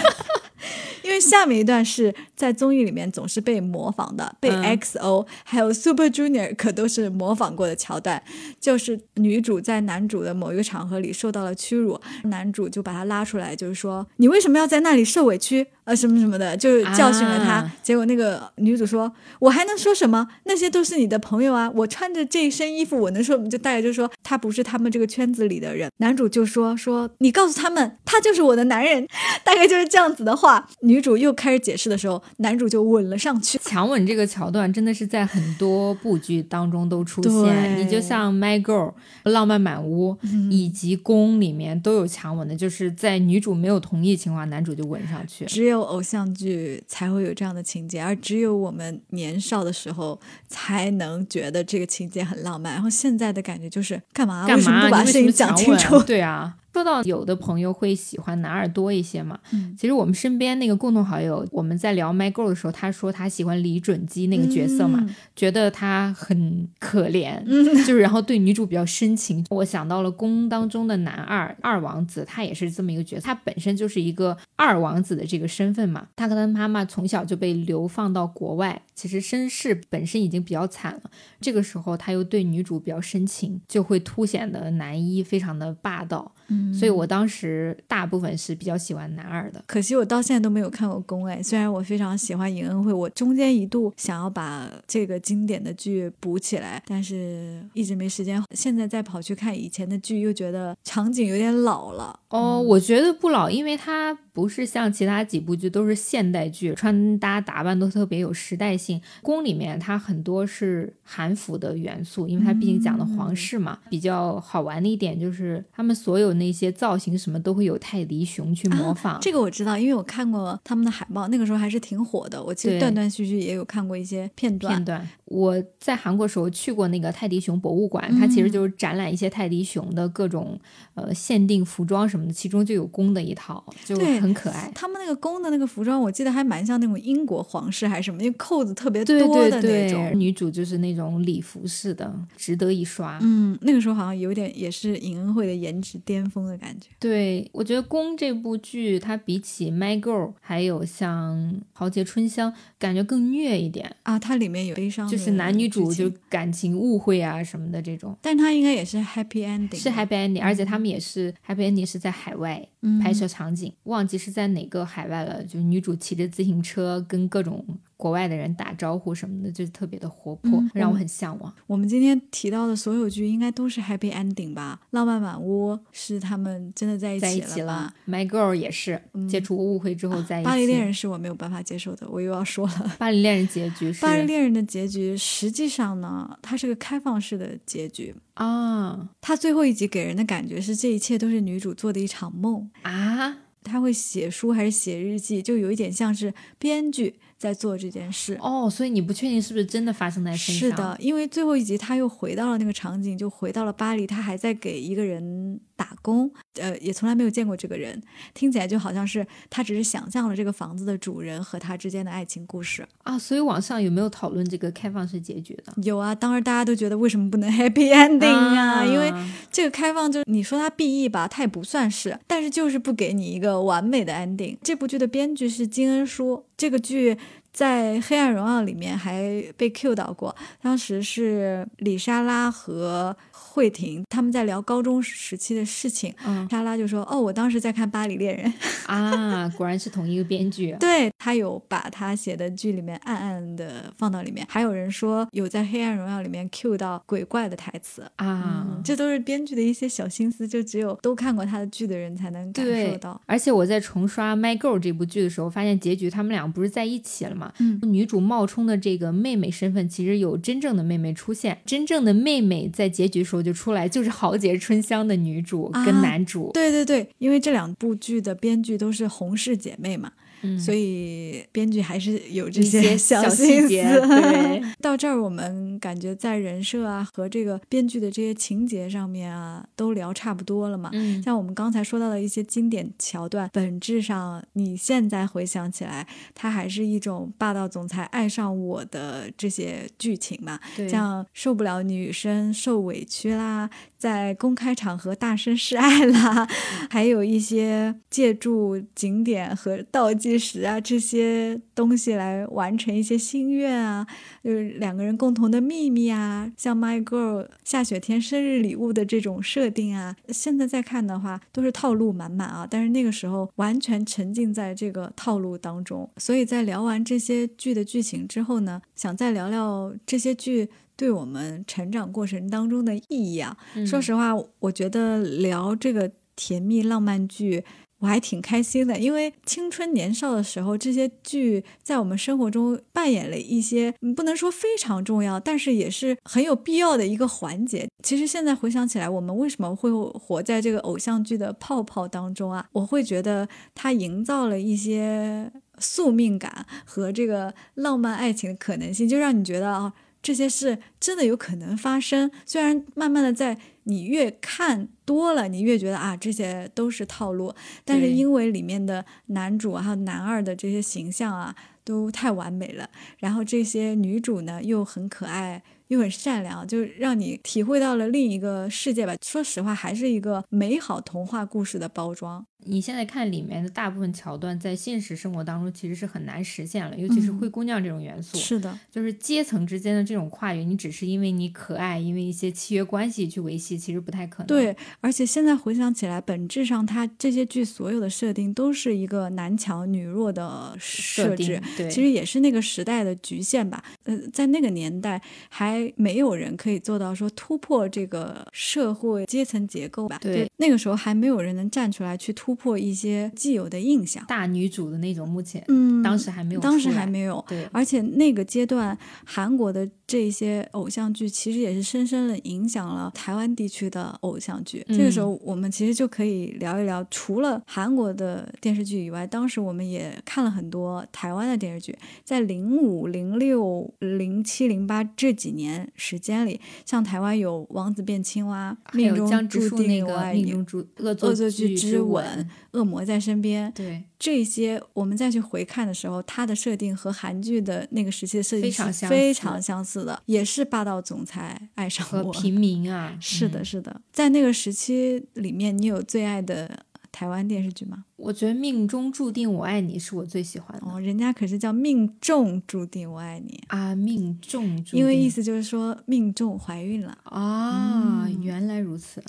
因为下面一段是在综艺里面总是被模仿的，被嗯 XO、还有 Super Junior 可都是模仿过的桥段，就是女主在男主的某一个场合里受到了屈辱，男主就把她拉出来，就是说你为什么要在那里受委屈？呃，什么什么的，就是教训了她。啊结果那个女主说：“我还能说什么？那些都是你的朋友啊！我穿着这一身衣服，我能说什么？就大概就说他不是他们这个圈子里的人。”男主就说：“说你告诉他们，他就是我的男人。”大概就是这样子的话。女主又开始解释的时候，男主就吻了上去。强吻这个桥段真的是在很多部剧当中都出现，你就像《My Girl》《浪漫满屋》以及《宫》里面都有强吻的，就是在女主没有同意情况下，男主就吻上去。只有偶像剧才会有这样的情节，而只有我们年少的时候才能觉得这个情节很浪漫。然后现在的感觉就是干嘛？干为什么嘛？不把事情讲清楚？<laughs> 对啊。说到有的朋友会喜欢男二多一些嘛，嗯其实我们身边那个共同好友，我们在聊《My Girl》的时候，他说他喜欢李准基那个角色嘛，嗯觉得他很可怜，嗯 <laughs> 就是然后对女主比较深情。我想到了宫当中的男二二王子，他也是这么一个角色，他本身就是一个二王子的这个身份嘛。他和他妈妈从小就被流放到国外，其实身世本身已经比较惨了。这个时候他又对女主比较深情，就会凸显的男一非常的霸道。嗯所以我当时大部分是比较喜欢男二的。可惜我到现在都没有看过宫哎，虽然我非常喜欢尹恩惠，我中间一度想要把这个经典的剧补起来，但是一直没时间。现在再跑去看以前的剧，又觉得场景有点老了。哦，我觉得不老，因为它不是像其他几部剧都是现代剧，穿搭打扮都特别有时代性。宫里面它很多是韩服的元素，因为它毕竟讲的皇室嘛。比较好玩的一点就是他们所有那些造型什么都会有泰迪熊去模仿。这个我知道，因为我看过他们的海报，那个时候还是挺火的。我其实断断续续也有看过一些片段。片段。我在韩国时候去过那个泰迪熊博物馆，它其实就是展览一些泰迪熊的各种呃限定服装什么的，其中就有公的一套，就很可爱。他们那个公的那个服装，我记得还蛮像那种英国皇室还是什么，因为扣子特别多的那种。女主就是那种礼服式的，值得一刷。嗯，那个时候好像有点也是尹恩惠的颜值巅峰的感觉。对，我觉得《宫》这部剧它比起《My Girl》还有像《豪杰春香》，感觉更虐一点啊。它里面有悲伤。就是男女主就感情误会啊什么的这种，但他应该也是 happy ending，是 happy ending，而且他们也是 happy ending 是在海外拍摄场景，忘记是在哪个海外了，就女主骑着自行车跟各种。国外的人打招呼什么的，就是特别的活泼，让我很向往。我们今天提到的所有剧应该都是 happy ending 吧？浪漫满屋是他们真的在一起了，My Girl 也是解除误会之后在一起。巴黎恋人是我没有办法接受的，我又要说了。巴黎恋人结局是巴黎恋人的结局，实际上呢，它是个开放式的结局啊。他最后一集给人的感觉是这一切都是女主做的一场梦啊。他会写书还是写日记，就有一点像是编剧。在做这件事哦，所以你不确定是不是真的发生在身上？是的，因为最后一集他又回到了那个场景，就回到了巴黎，他还在给一个人打工，呃，也从来没有见过这个人，听起来就好像是他只是想象了这个房子的主人和他之间的爱情故事啊。所以网上有没有讨论这个开放式结局的？有啊，当然大家都觉得为什么不能 <laughs> happy ending 啊？因为这个开放就你说它 B E 吧，它也不算是，但是就是不给你一个完美的 ending。这部剧的编剧是金恩淑，这个剧。在《黑暗荣耀》里面还被 Q 到过，当时是李莎拉和。慧婷他们在聊高中时期的事情，嗯，莎拉就说：“哦，我当时在看《巴黎恋人》啊，果然是同一个编剧。<laughs> 对他有把他写的剧里面暗暗的放到里面，还有人说有在《黑暗荣耀》里面 Q 到鬼怪的台词啊，这都是编剧的一些小心思，就只有都看过他的剧的人才能感受到。而且我在重刷《My Girl》这部剧的时候，发现结局他们俩不是在一起了吗？嗯，女主冒充的这个妹妹身份，其实有真正的妹妹出现，真正的妹妹在结局时候就。出来就是豪杰春香的女主跟男主，对对对，因为这两部剧的编剧都是洪氏姐妹嘛。所以编剧还是有这些小细节。对，<laughs> 到这儿我们感觉在人设啊和这个编剧的这些情节上面啊都聊差不多了嘛。嗯，像我们刚才说到的一些经典桥段，本质上你现在回想起来，它还是一种霸道总裁爱上我的这些剧情嘛。对，像受不了女生受委屈啦。在公开场合大声示爱啦，<laughs> 还有一些借助景点和倒计时啊这些东西来完成一些心愿啊，就是两个人共同的秘密啊，像 My Girl 下雪天生日礼物的这种设定啊，现在再看的话都是套路满满啊，但是那个时候完全沉浸在这个套路当中，所以在聊完这些剧的剧情之后呢，想再聊聊这些剧。对我们成长过程当中的意义啊，说实话，我觉得聊这个甜蜜浪漫剧，我还挺开心的，因为青春年少的时候，这些剧在我们生活中扮演了一些，不能说非常重要，但是也是很有必要的一个环节。其实现在回想起来，我们为什么会活在这个偶像剧的泡泡当中啊？我会觉得它营造了一些宿命感和这个浪漫爱情的可能性，就让你觉得啊。这些事真的有可能发生，虽然慢慢的在你越看多了，你越觉得啊这些都是套路，但是因为里面的男主还有男二的这些形象啊都太完美了，然后这些女主呢又很可爱又很善良，就让你体会到了另一个世界吧。说实话，还是一个美好童话故事的包装。你现在看里面的大部分桥段，在现实生活当中其实是很难实现了，尤其是灰姑娘这种元素。是的，就是阶层之间的这种跨越，你只是因为你可爱，因为一些契约关系去维系，其实不太可能。对，而且现在回想起来，本质上它这些剧所有的设定都是一个男强女弱的设置，对，其实也是那个时代的局限吧。呃，在那个年代，还没有人可以做到说突破这个社会阶层结构吧？对，那个时候还没有人能站出来去突。突破一些既有的印象，大女主的那种，目前嗯，当时还没有，当时还没有，对，而且那个阶段韩国的这些偶像剧其实也是深深的影响了台湾地区的偶像剧。这个时候，我们其实就可以聊一聊，除了韩国的电视剧以外，当时我们也看了很多台湾的电视剧。在零五、零六、零七、零八这几年时间里，像台湾有《王子变青蛙》，命中注定我爱你，恶作剧之吻。恶魔在身边，对这些我们再去回看的时候，它的设定和韩剧的那个时期的设定是非常相似的，也是霸道总裁爱上我。<laughs> 平民啊，是的，是的，在那个时期里面，你有最爱的台湾电视剧吗？我觉得命中注定我爱你是我最喜欢的。哦，人家可是叫命中注定我爱你啊，命中注定，因为意思就是说命中怀孕了啊，原来如此。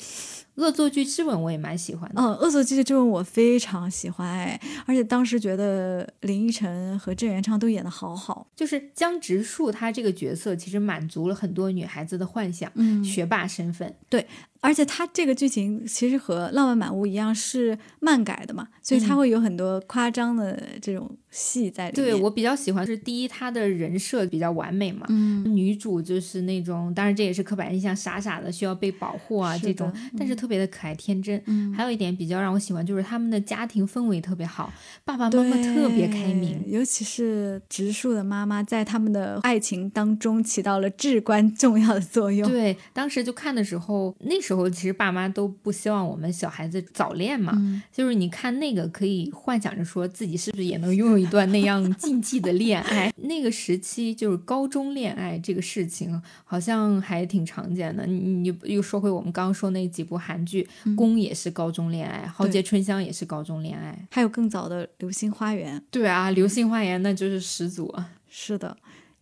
恶作剧之吻我也蛮喜欢的，嗯，恶作剧之吻我非常喜欢哎，而且当时觉得林依晨和郑元畅都演的好好，就是江直树他这个角色其实满足了很多女孩子的幻想，嗯，学霸身份，对，而且他这个剧情其实和《浪漫满屋》一样是漫改的嘛，所以他会有很多夸张的这种。戏在里面，对我比较喜欢是第一，她的人设比较完美嘛，嗯，女主就是那种，当然这也是刻板印象，傻傻的需要被保护啊这种，但是特别的可爱天真。嗯，还有一点比较让我喜欢就是他们的家庭氛围特别好，爸爸妈妈特别开明，尤其是植树的妈妈在他们的爱情当中起到了至关重要的作用。对，当时就看的时候，那时候其实爸妈都不希望我们小孩子早恋嘛，就是你看那个可以幻想着说自己是不是也能拥有。一段那样禁忌的恋爱，<laughs> 那个时期就是高中恋爱这个事情，好像还挺常见的。你你又说回我们刚刚说那几部韩剧，《宫》也是高中恋爱，《豪杰春香》也是高中恋爱，还有更早的《流星花园》。对啊，《流星花园》那就是始祖啊。是的。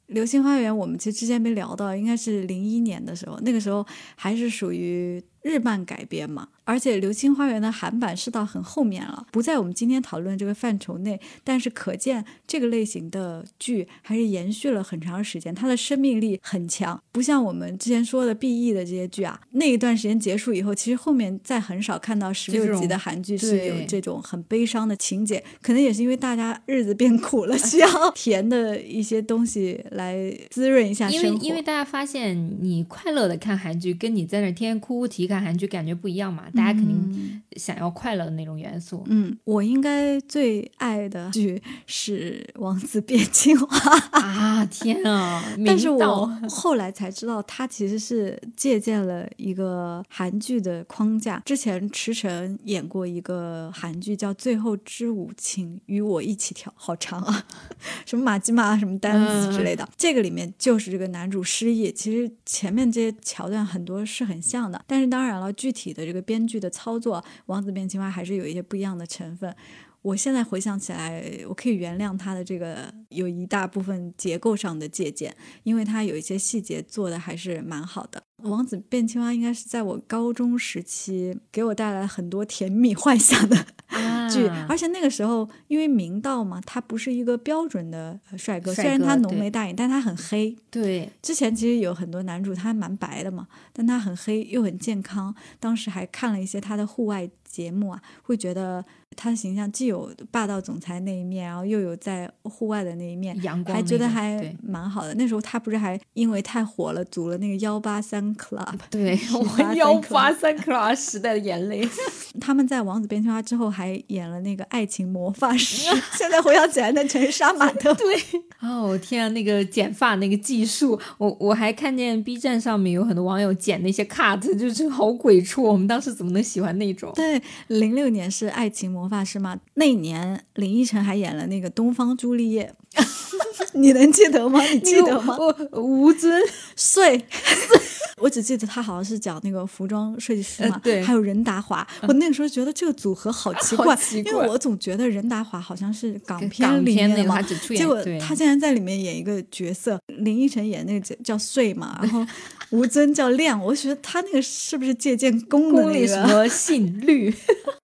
《流星花园》我们其实之前没聊到，应该是零一年的时候，那个时候还是属于日漫改编嘛。而且《流星花园》的韩版是到很后面了，不在我们今天讨论这个范畴内。但是可见这个类型的剧还是延续了很长时间，它的生命力很强，不像我们之前说的 BE 的这些剧啊。那一段时间结束以后，其实后面再很少看到十六集的韩剧是有这种很悲伤的情节，可能也是因为大家日子变苦了，<laughs> 需要甜的一些东西来滋润一下生活。因为因为大家发现，你快乐的看韩剧，跟你在那天天哭哭啼看韩剧感觉不一样嘛。大家肯定想要快乐的那种元素。嗯，我应该最爱的剧是《王子变青蛙》<laughs> 啊！天啊！但是我后来才知道，它其实是借鉴了一个韩剧的框架。之前池晨演过一个韩剧叫《最后之舞，请与我一起跳》，好长啊，<laughs> 什么马吉玛什么单子之类的。这个里面就是这个男主失忆，其实前面这些桥段很多是很像的，但是当当然了，具体的这个编剧的操作，《王子变青蛙》还是有一些不一样的成分。我现在回想起来，我可以原谅他的这个有一大部分结构上的借鉴，因为他有一些细节做的还是蛮好的。王子变青蛙应该是在我高中时期给我带来很多甜蜜 <laughs> 幻想的剧，而且那个时候因为明道嘛，他不是一个标准的帅哥，虽然他浓眉大眼，但他很黑。对，之前其实有很多男主他蛮白的嘛，但他很黑又很健康。当时还看了一些他的户外节目啊，会觉得。他的形象既有霸道总裁那一面，然后又有在户外的那一面，阳光还觉得还蛮好的。那时候他不是还因为太火了，组了那个幺八三 club，<laughs> 对，幺八三 club 时代的眼泪。<laughs> 他们在《王子变青蛙》之后还演了那个《爱情魔法师》，<laughs> 现在回想起来，那全是杀马特。对，哦天啊，那个剪发那个技术，我我还看见 B 站上面有很多网友剪那些 cut，就是好鬼畜。我们当时怎么能喜欢那种？对，零六年是《爱情魔》。魔法师嘛，那一年林依晨还演了那个《东方朱丽叶》<laughs> <laughs> 你能记得吗？<laughs> 你记得吗？我吴尊。睡，我只记得他好像是讲那个服装设计师嘛，对，还有任达华。我那个时候觉得这个组合好奇怪，因为我总觉得任达华好像是港片里面的嘛，结果他竟然在里面演一个角色，林依晨演那个叫睡嘛，然后吴尊叫亮，我觉得他那个是不是借鉴宫的那个什么姓绿？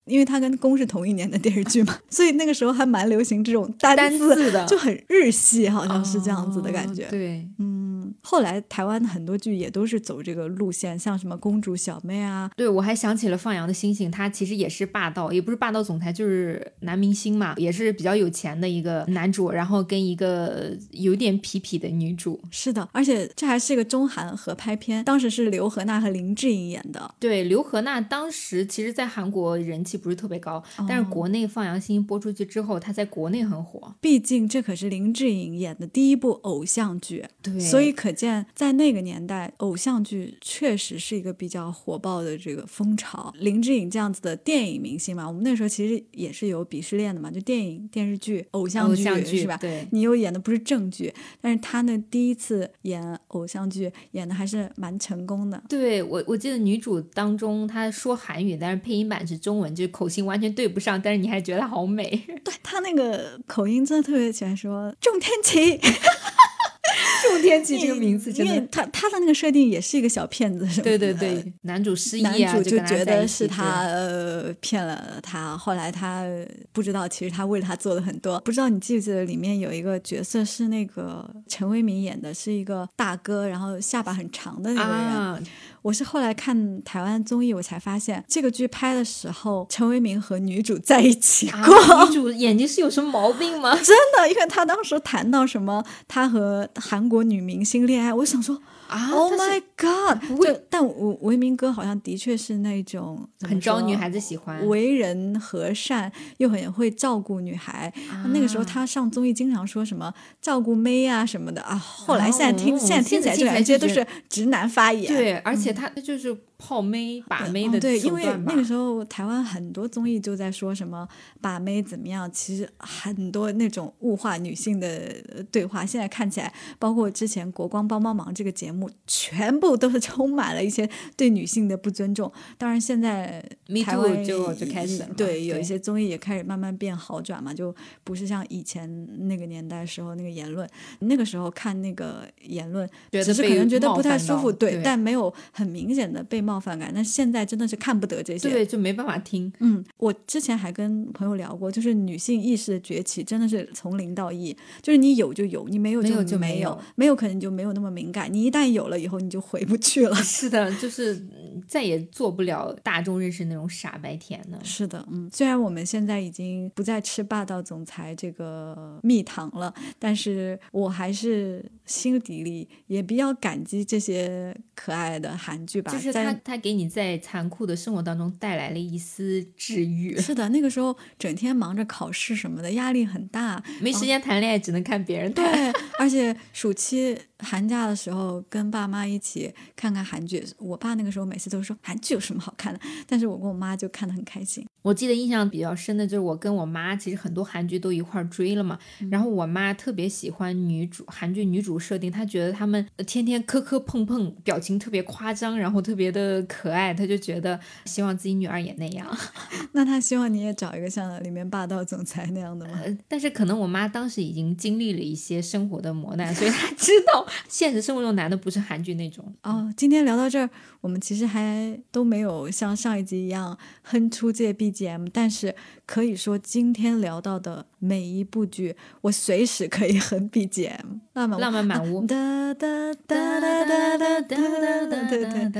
因为他跟宫是同一年的电视剧嘛，所以那个时候还蛮流行这种单字的，就很日系，好像是这样子的感觉。对，嗯，后来台湾的很多剧也都是走这个路线，像什么公主小妹啊。对，我还想起了放羊的星星，他其实也是霸道，也不是霸道总裁，就是男明星嘛，也是比较有钱的一个男主，然后跟一个有点痞痞的女主。是的，而且这还是一个中韩合拍片，当时是刘荷娜和林志颖演的。对，刘荷娜当时其实在韩国人气。不是特别高，但是国内《放羊星星》播出去之后，他在国内很火。毕竟这可是林志颖演的第一部偶像剧，对，所以可见在那个年代，偶像剧确实是一个比较火爆的这个风潮。林志颖这样子的电影明星嘛，我们那时候其实也是有鄙视链的嘛，就电影、电视剧、偶像剧是吧？对，你又演的不是正剧，但是他呢第一次演偶像剧，演的还是蛮成功的。对我，我记得女主当中她说韩语，但是配音版是中文，就。口型完全对不上，但是你还觉得好美。<laughs> 对他那个口音真的特别喜欢说“仲天齐 <laughs> ”，“ <laughs> 仲天琪”这个名字真的，他他的那个设定也是一个小骗子，是对对对，男主失忆，男主就觉得是他呃骗了他，后来他不知道，其实他为了他做了很多。不知道你记不记得里面有一个角色是那个陈为民演的，是一个大哥，然后下巴很长的那个人。我是后来看台湾综艺，我才发现这个剧拍的时候，陈为民和女主在一起过。女主眼睛是有什么毛病吗？<laughs> 真的，因为他当时谈到什么他和韩国女明星恋爱，我想说。啊！Oh my god！不会，但我维明哥好像的确是那种很招女孩子喜欢，为人和善又很会照顾女孩。那个时候他上综艺经常说什么照顾妹啊什么的啊。后来现在听现在听起来这些都是直男发言。对，而且他就是。泡妹把妹的对，因为那个时候台湾很多综艺就在说什么把妹怎么样，其实很多那种物化女性的对话，现在看起来，包括之前《国光帮帮忙》这个节目，全部都是充满了一些对女性的不尊重。当然，现在台湾就就开始对有一些综艺也开始慢慢变好转嘛，就不是像以前那个年代时候那个言论。那个时候看那个言论，只是可能觉得不太舒服，对，但没有很明显的被冒。冒犯感，但现在真的是看不得这些，对，就没办法听。嗯，我之前还跟朋友聊过，就是女性意识的崛起真的是从零到一，就是你有就有，你没有就没有，没有可能就没有那么敏感。你一旦有了以后，你就回不去了。是的，就是再也做不了大众认识那种傻白甜了。是的，嗯，虽然我们现在已经不再吃霸道总裁这个蜜糖了，但是我还是心底里也比较感激这些可爱的韩剧吧，就是他。他给你在残酷的生活当中带来了一丝治愈。是的，那个时候整天忙着考试什么的，压力很大，没时间谈恋爱，只能看别人谈。对，而且暑期。寒假的时候跟爸妈一起看看韩剧，我爸那个时候每次都说韩剧有什么好看的，但是我跟我妈就看得很开心。我记得印象比较深的就是我跟我妈其实很多韩剧都一块追了嘛，然后我妈特别喜欢女主韩剧女主设定，她觉得他们天天磕磕碰碰，表情特别夸张，然后特别的可爱，她就觉得希望自己女儿也那样。<laughs> 那她希望你也找一个像里面霸道总裁那样的吗？但是可能我妈当时已经经历了一些生活的磨难，所以她知道。<laughs> 现实生活中男的不是韩剧那种哦。今天聊到这儿，我们其实还都没有像上一集一样哼出这 BGM，但是可以说今天聊到的每一部剧，我随时可以哼 BGM。浪漫浪漫满屋。哒哒哒哒哒哒哒哒对对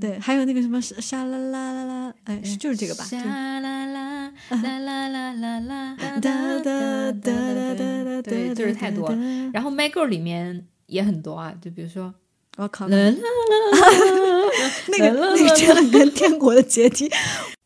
对，还有那个什么沙啦啦啦啦，哎，就是这个吧。沙啦啦啦啦啦啦啦哒哒哒哒哒哒，对，就是太多。然后《My Girl》里面。也很多啊，就比如说，我靠，<laughs> 那个那个真的跟天国的阶梯。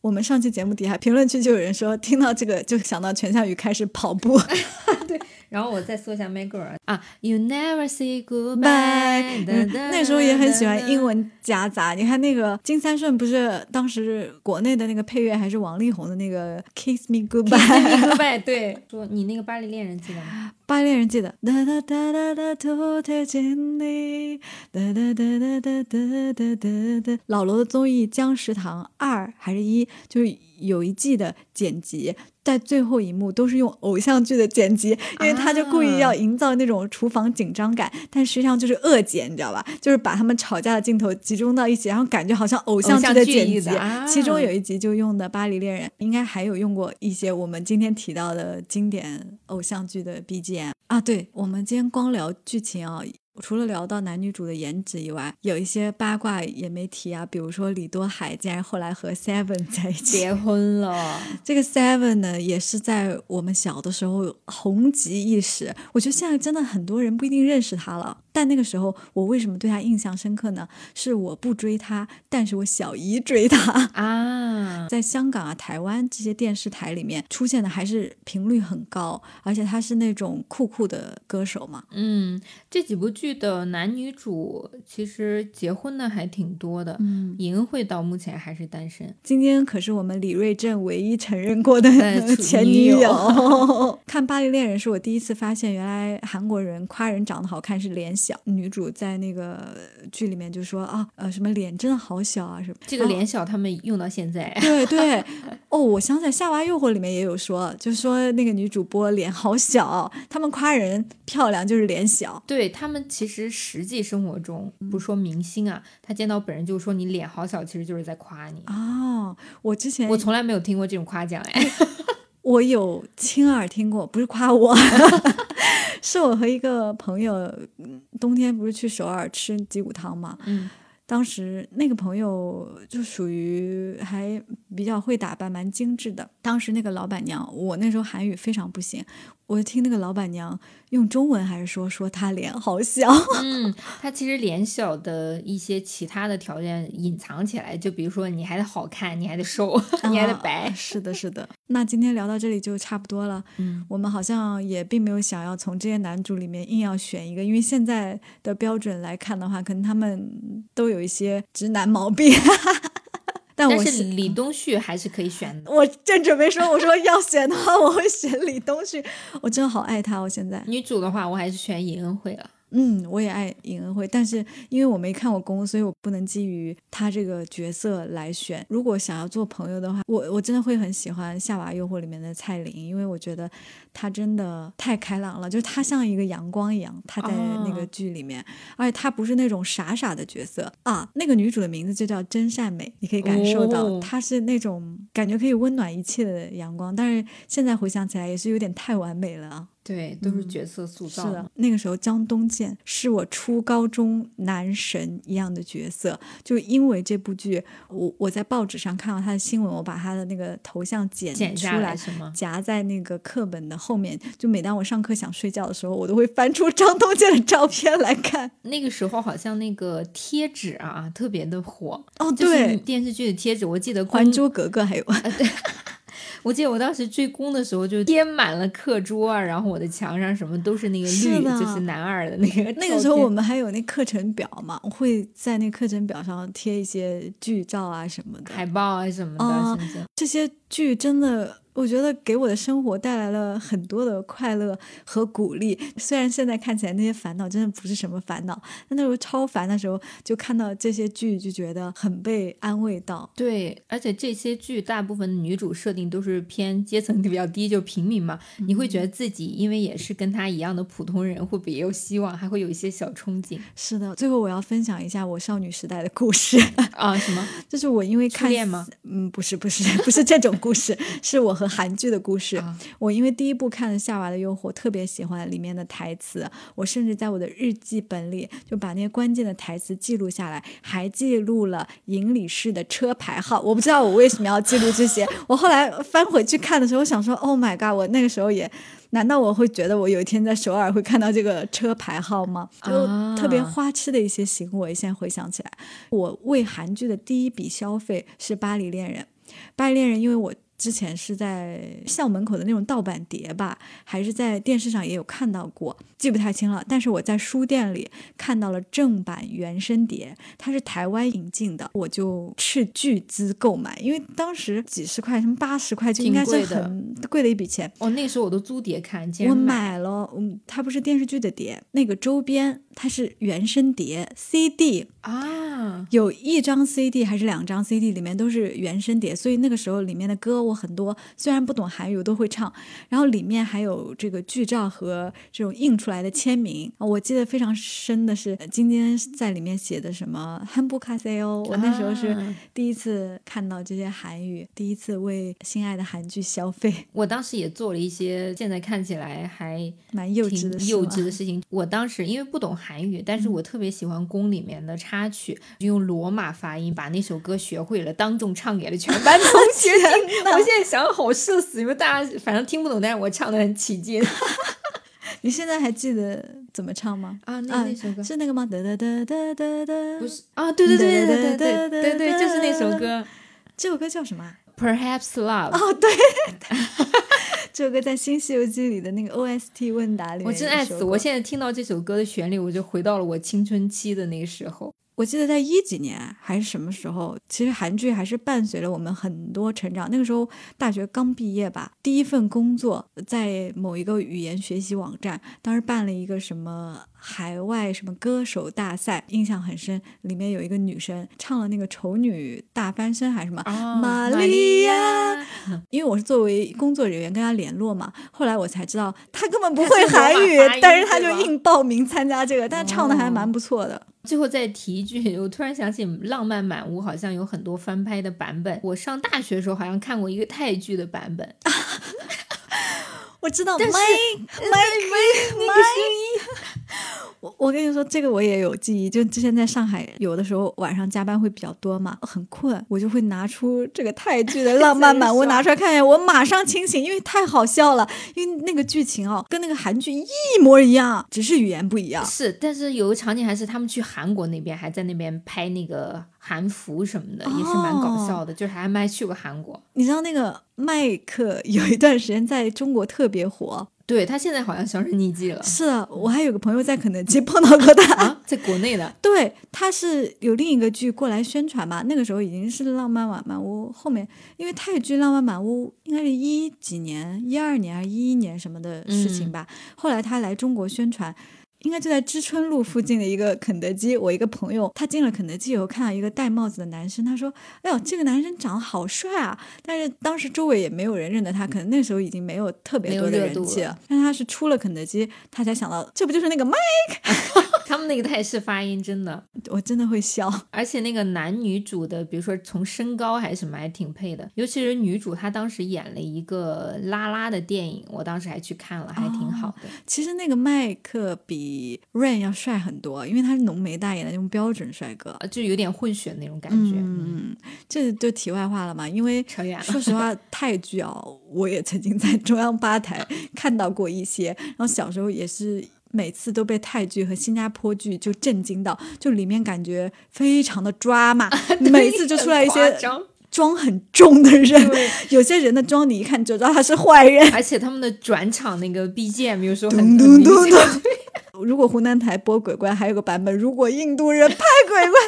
我们上期节目底下评论区就有人说，听到这个就想到全夏雨开始跑步。<laughs> 对，然后我再搜一下 My Girl 啊，You Never Say Goodbye。那时候也很喜欢英文夹杂。你看那个金三顺，不是当时国内的那个配乐还是王力宏的那个 Kiss Me Goodbye。Kiss Me Goodbye。对，说你那个巴黎恋人记得吗？巴黎恋人记得哒哒哒哒哒偷贴近你，哒哒哒哒哒哒哒哒哒。老罗的综艺《僵食堂》二还是一，就是有一季的剪辑。在最后一幕都是用偶像剧的剪辑，因为他就故意要营造那种厨房紧张感，但实际上就是恶剪，你知道吧？就是把他们吵架的镜头集中到一起，然后感觉好像偶像剧的剪辑。其中有一集就用的《巴黎恋人》，应该还有用过一些我们今天提到的经典偶像剧的 BGM 啊。对，我们今天光聊剧情啊。除了聊到男女主的颜值以外，有一些八卦也没提啊。比如说李多海竟然后来和 Seven <laughs> 在一起结婚了。这个 Seven 呢，也是在我们小的时候红极一时。我觉得现在真的很多人不一定认识他了。但那个时候，我为什么对他印象深刻呢？是我不追他，但是我小姨追他啊。<laughs> 在香港啊、台湾这些电视台里面出现的还是频率很高，而且他是那种酷酷的歌手嘛。嗯，这几部剧的男女主其实结婚的还挺多的。嗯，尹恩惠到目前还是单身。今天可是我们李瑞镇唯一承认过的 <laughs> 前女友。<laughs> 看《巴黎恋人》是我第一次发现，原来韩国人夸人长得好看是脸。小女主在那个剧里面就说啊，呃，什么脸真的好小啊，什么这个脸小，他们用到现在。对 <laughs> 对，哦，我想起来《夏娃诱惑》里面也有说，就说那个女主播脸好小，他们夸人漂亮就是脸小。对他们其实实际生活中，不说明星啊，他见到本人就说你脸好小，其实就是在夸你。哦，我之前我从来没有听过这种夸奖哎。<laughs> 我有亲耳听过，不是夸我，<laughs> 是我和一个朋友冬天不是去首尔吃鸡骨汤嘛，嗯，当时那个朋友就属于还比较会打扮，蛮精致的。当时那个老板娘，我那时候韩语非常不行。我听那个老板娘用中文还是说说她脸好小，<laughs> 嗯，她其实脸小的一些其他的条件隐藏起来，就比如说你还得好看，你还得瘦，你还得白，<laughs> 是的，是的。那今天聊到这里就差不多了，嗯，我们好像也并没有想要从这些男主里面硬要选一个，因为现在的标准来看的话，可能他们都有一些直男毛病。<laughs> 但是李东旭还是可以选的。<laughs> 我正准备说，我说要选的话，我会选李东旭。我真的好爱他，我现在。女主的话，我还是选尹恩惠了。嗯，我也爱尹恩惠，但是因为我没看过宫，所以我不能基于他这个角色来选。如果想要做朋友的话，我我真的会很喜欢《夏娃诱惑》里面的蔡琳，因为我觉得她真的太开朗了，就是她像一个阳光一样，她在那个剧里面，而且她不是那种傻傻的角色啊。那个女主的名字就叫真善美，你可以感受到她是那种感觉可以温暖一切的阳光，但是现在回想起来也是有点太完美了啊。对，都是角色塑造。是的，那个时候江东健是我初高中男神一样的角色。就因为这部剧，我我在报纸上看到他的新闻，我把他的那个头像剪出来，夹在那个课本的后面。就每当我上课想睡觉的时候，我都会翻出张东健的照片来看。那个时候好像那个贴纸啊特别的火哦，对，电视剧的贴纸，我记得《还珠格格》还有。对。<laughs> 我记得我当时追宫的时候，就贴满了课桌啊，然后我的墙上什么都是那个绿，就是男二的那个。<laughs> 那个时候我们还有那课程表嘛，我会在那课程表上贴一些剧照啊什么的，海报啊什么的，这些剧真的。我觉得给我的生活带来了很多的快乐和鼓励。虽然现在看起来那些烦恼真的不是什么烦恼，但那时候超烦的时候，就看到这些剧就觉得很被安慰到。对，而且这些剧大部分的女主设定都是偏阶层比较低，就平民嘛。你会觉得自己因为也是跟她一样的普通人，会不会也有希望，还会有一些小憧憬。是的，最后我要分享一下我少女时代的故事啊，什么？<laughs> 就是我因为看恋吗？嗯，不是，不是，不是这种故事，<laughs> 是我。和韩剧的故事，我因为第一部看了《夏娃的诱惑》，特别喜欢里面的台词，我甚至在我的日记本里就把那些关键的台词记录下来，还记录了尹理事的车牌号。我不知道我为什么要记录这些。我后来翻回去看的时候，我想说：“Oh my god！” 我那个时候也，难道我会觉得我有一天在首尔会看到这个车牌号吗？就特别花痴的一些行为。现在回想起来，我为韩剧的第一笔消费是《巴黎恋人》。《巴黎恋人》，因为我。之前是在校门口的那种盗版碟吧，还是在电视上也有看到过，记不太清了。但是我在书店里看到了正版原声碟，它是台湾引进的，我就斥巨资购买，因为当时几十块，什么八十块就应该是很贵的一笔钱。哦，那时候我都租碟看，我买了，嗯，它不是电视剧的碟，那个周边它是原声碟 CD 啊，有一张 CD 还是两张 CD，里面都是原声碟，所以那个时候里面的歌我很多，虽然不懂韩语我都会唱，然后里面还有这个剧照和这种印出来的签名，我记得非常深的是今天在里面写的什么汉布卡塞哦，我那时候是第一次看到这些韩语，第一次为心爱的韩剧消费，我当时也做了一些现在看起来还蛮幼稚的幼稚的事情，<laughs> 我当时因为不懂韩语，但是我特别喜欢宫里面的插曲，就用罗马发音把那首歌学会了，当众唱给了全班同学听。<laughs> 我现在想好社死，因为大家反正听不懂，但是我唱的很起劲。<laughs> 你现在还记得怎么唱吗？啊，那那首歌是那个吗？哒哒哒哒哒哒，不是啊，对对对对对对对对，就是那首歌。这首歌叫什么？Perhaps Love。哦，对。<laughs> 这首歌在《新西游记》里的那个 OST 问答里，我真爱死！我现在听到这首歌的旋律，我就回到了我青春期的那个时候。我记得在一几年还是什么时候，其实韩剧还是伴随了我们很多成长。那个时候大学刚毕业吧，第一份工作在某一个语言学习网站，当时办了一个什么海外什么歌手大赛，印象很深。里面有一个女生唱了那个丑女大翻身还是什么玛利亚，<laughs> 因为我是作为工作人员跟她联络嘛，后来我才知道她根本不会 <laughs> 韩语，但是她就硬报名参加这个，但唱的还蛮不错的。最后再提一句，我突然想起《浪漫满屋》好像有很多翻拍的版本。我上大学的时候好像看过一个泰剧的版本。<laughs> 我知道，麦麦麦那个声音。<laughs> 我我跟你说，这个我也有记忆。就之前在上海，有的时候晚上加班会比较多嘛，很困，我就会拿出这个泰剧的 <laughs>《浪漫满屋》拿出来看一眼，我马上清醒，因为太好笑了。因为那个剧情哦，跟那个韩剧一模一样，只是语言不一样。是，但是有个场景还是他们去韩国那边，还在那边拍那个韩服什么的，也是蛮搞笑的。就是还没去过韩国。你知道那个麦克有一段时间在中国特别火。对他现在好像销声匿迹了。是啊，我还有个朋友在肯德基碰到过他，在国内的。<laughs> 对，他是有另一个剧过来宣传嘛，那个时候已经是《浪漫满屋》后面，因为泰剧《浪漫满屋》应该是一几年，一二年还是一一年什么的事情吧。后来他来中国宣传。应该就在知春路附近的一个肯德基。我一个朋友，他进了肯德基以后，看到一个戴帽子的男生，他说：“哎呦，这个男生长得好帅啊！”但是当时周围也没有人认得他，可能那时候已经没有特别多的人气了。但他是出了肯德基，他才想到，这不就是那个 Mike？<laughs> 他们那个泰式发音真的，我真的会笑。而且那个男女主的，比如说从身高还是什么，还挺配的。尤其是女主，她当时演了一个拉拉的电影，我当时还去看了，还挺好的。其实那个麦克比 Rain 要帅很多，因为他是浓眉大眼的那种标准帅哥，就有点混血那种感觉。嗯，这就题外话了嘛。因为扯远了。说实话，泰剧啊，我也曾经在中央八台看到过一些，然后小时候也是。每次都被泰剧和新加坡剧就震惊到，就里面感觉非常的抓嘛，<laughs> 每次就出来一些妆很重的人，有些人的妆你一看就知道他是坏人，而且他们的转场那个 BGM 有时候。如果湖南台播鬼怪，还有个版本，如果印度人拍鬼怪，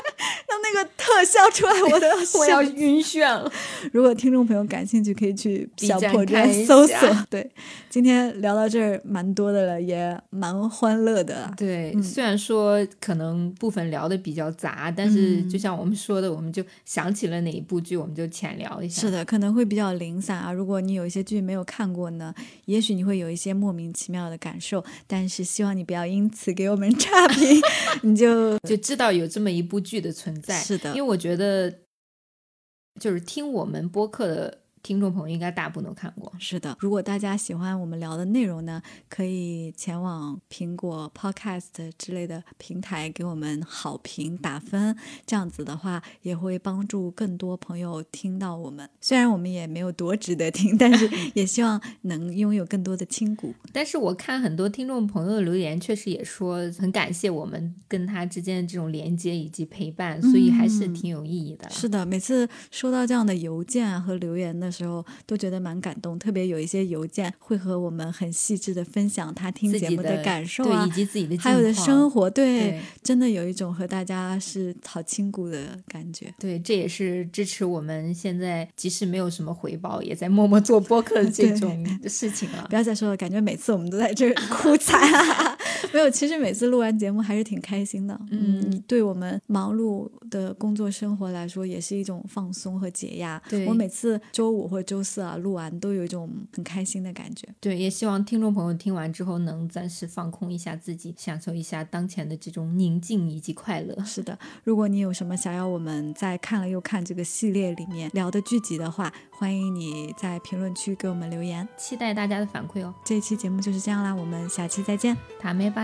让那个特效出来，我都要 <laughs> 我要晕眩了。如果听众朋友感兴趣，可以去小破站搜索。对，今天聊到这儿蛮多的了，也蛮欢乐的。对，虽然说可能部分聊的比较杂，但是就像我们说的，我们就想起了哪一部剧，我们就浅聊一下。是的，可能会比较零散啊。如果你有一些剧没有看过呢，也许你会有一些莫名其妙的感受，但是希望你不要因此给我们差评，<laughs> 你就就知道有这么一部剧的存在。是的，因为我觉得，就是听我们播客的。听众朋友应该大部分都看过。是的，如果大家喜欢我们聊的内容呢，可以前往苹果 Podcast 之类的平台给我们好评打分，这样子的话也会帮助更多朋友听到我们。虽然我们也没有多值得听，但是 <laughs> 也希望能拥有更多的亲骨。但是我看很多听众朋友的留言，确实也说很感谢我们跟他之间的这种连接以及陪伴，所以还是挺有意义的。是的，每次收到这样的邮件啊和留言的。时候都觉得蛮感动，特别有一些邮件会和我们很细致的分享他听节目的感受啊，以及自己的还有的生活，对，真的有一种和大家是好亲骨的感觉。对，这也是支持我们现在即使没有什么回报，也在默默做播客的这 <laughs> 种事情了。不要再说了，感觉每次我们都在这哭惨。<laughs> 没有，其实每次录完节目还是挺开心的。嗯，对我们忙碌的工作生活来说，也是一种放松和解压。对我每次周五或周四啊录完，都有一种很开心的感觉。对，也希望听众朋友听完之后能暂时放空一下自己，享受一下当前的这种宁静以及快乐。是的，如果你有什么想要我们在看了又看这个系列里面聊的剧集的话，欢迎你在评论区给我们留言，期待大家的反馈哦。这一期节目就是这样啦，我们下期再见，塔梅拜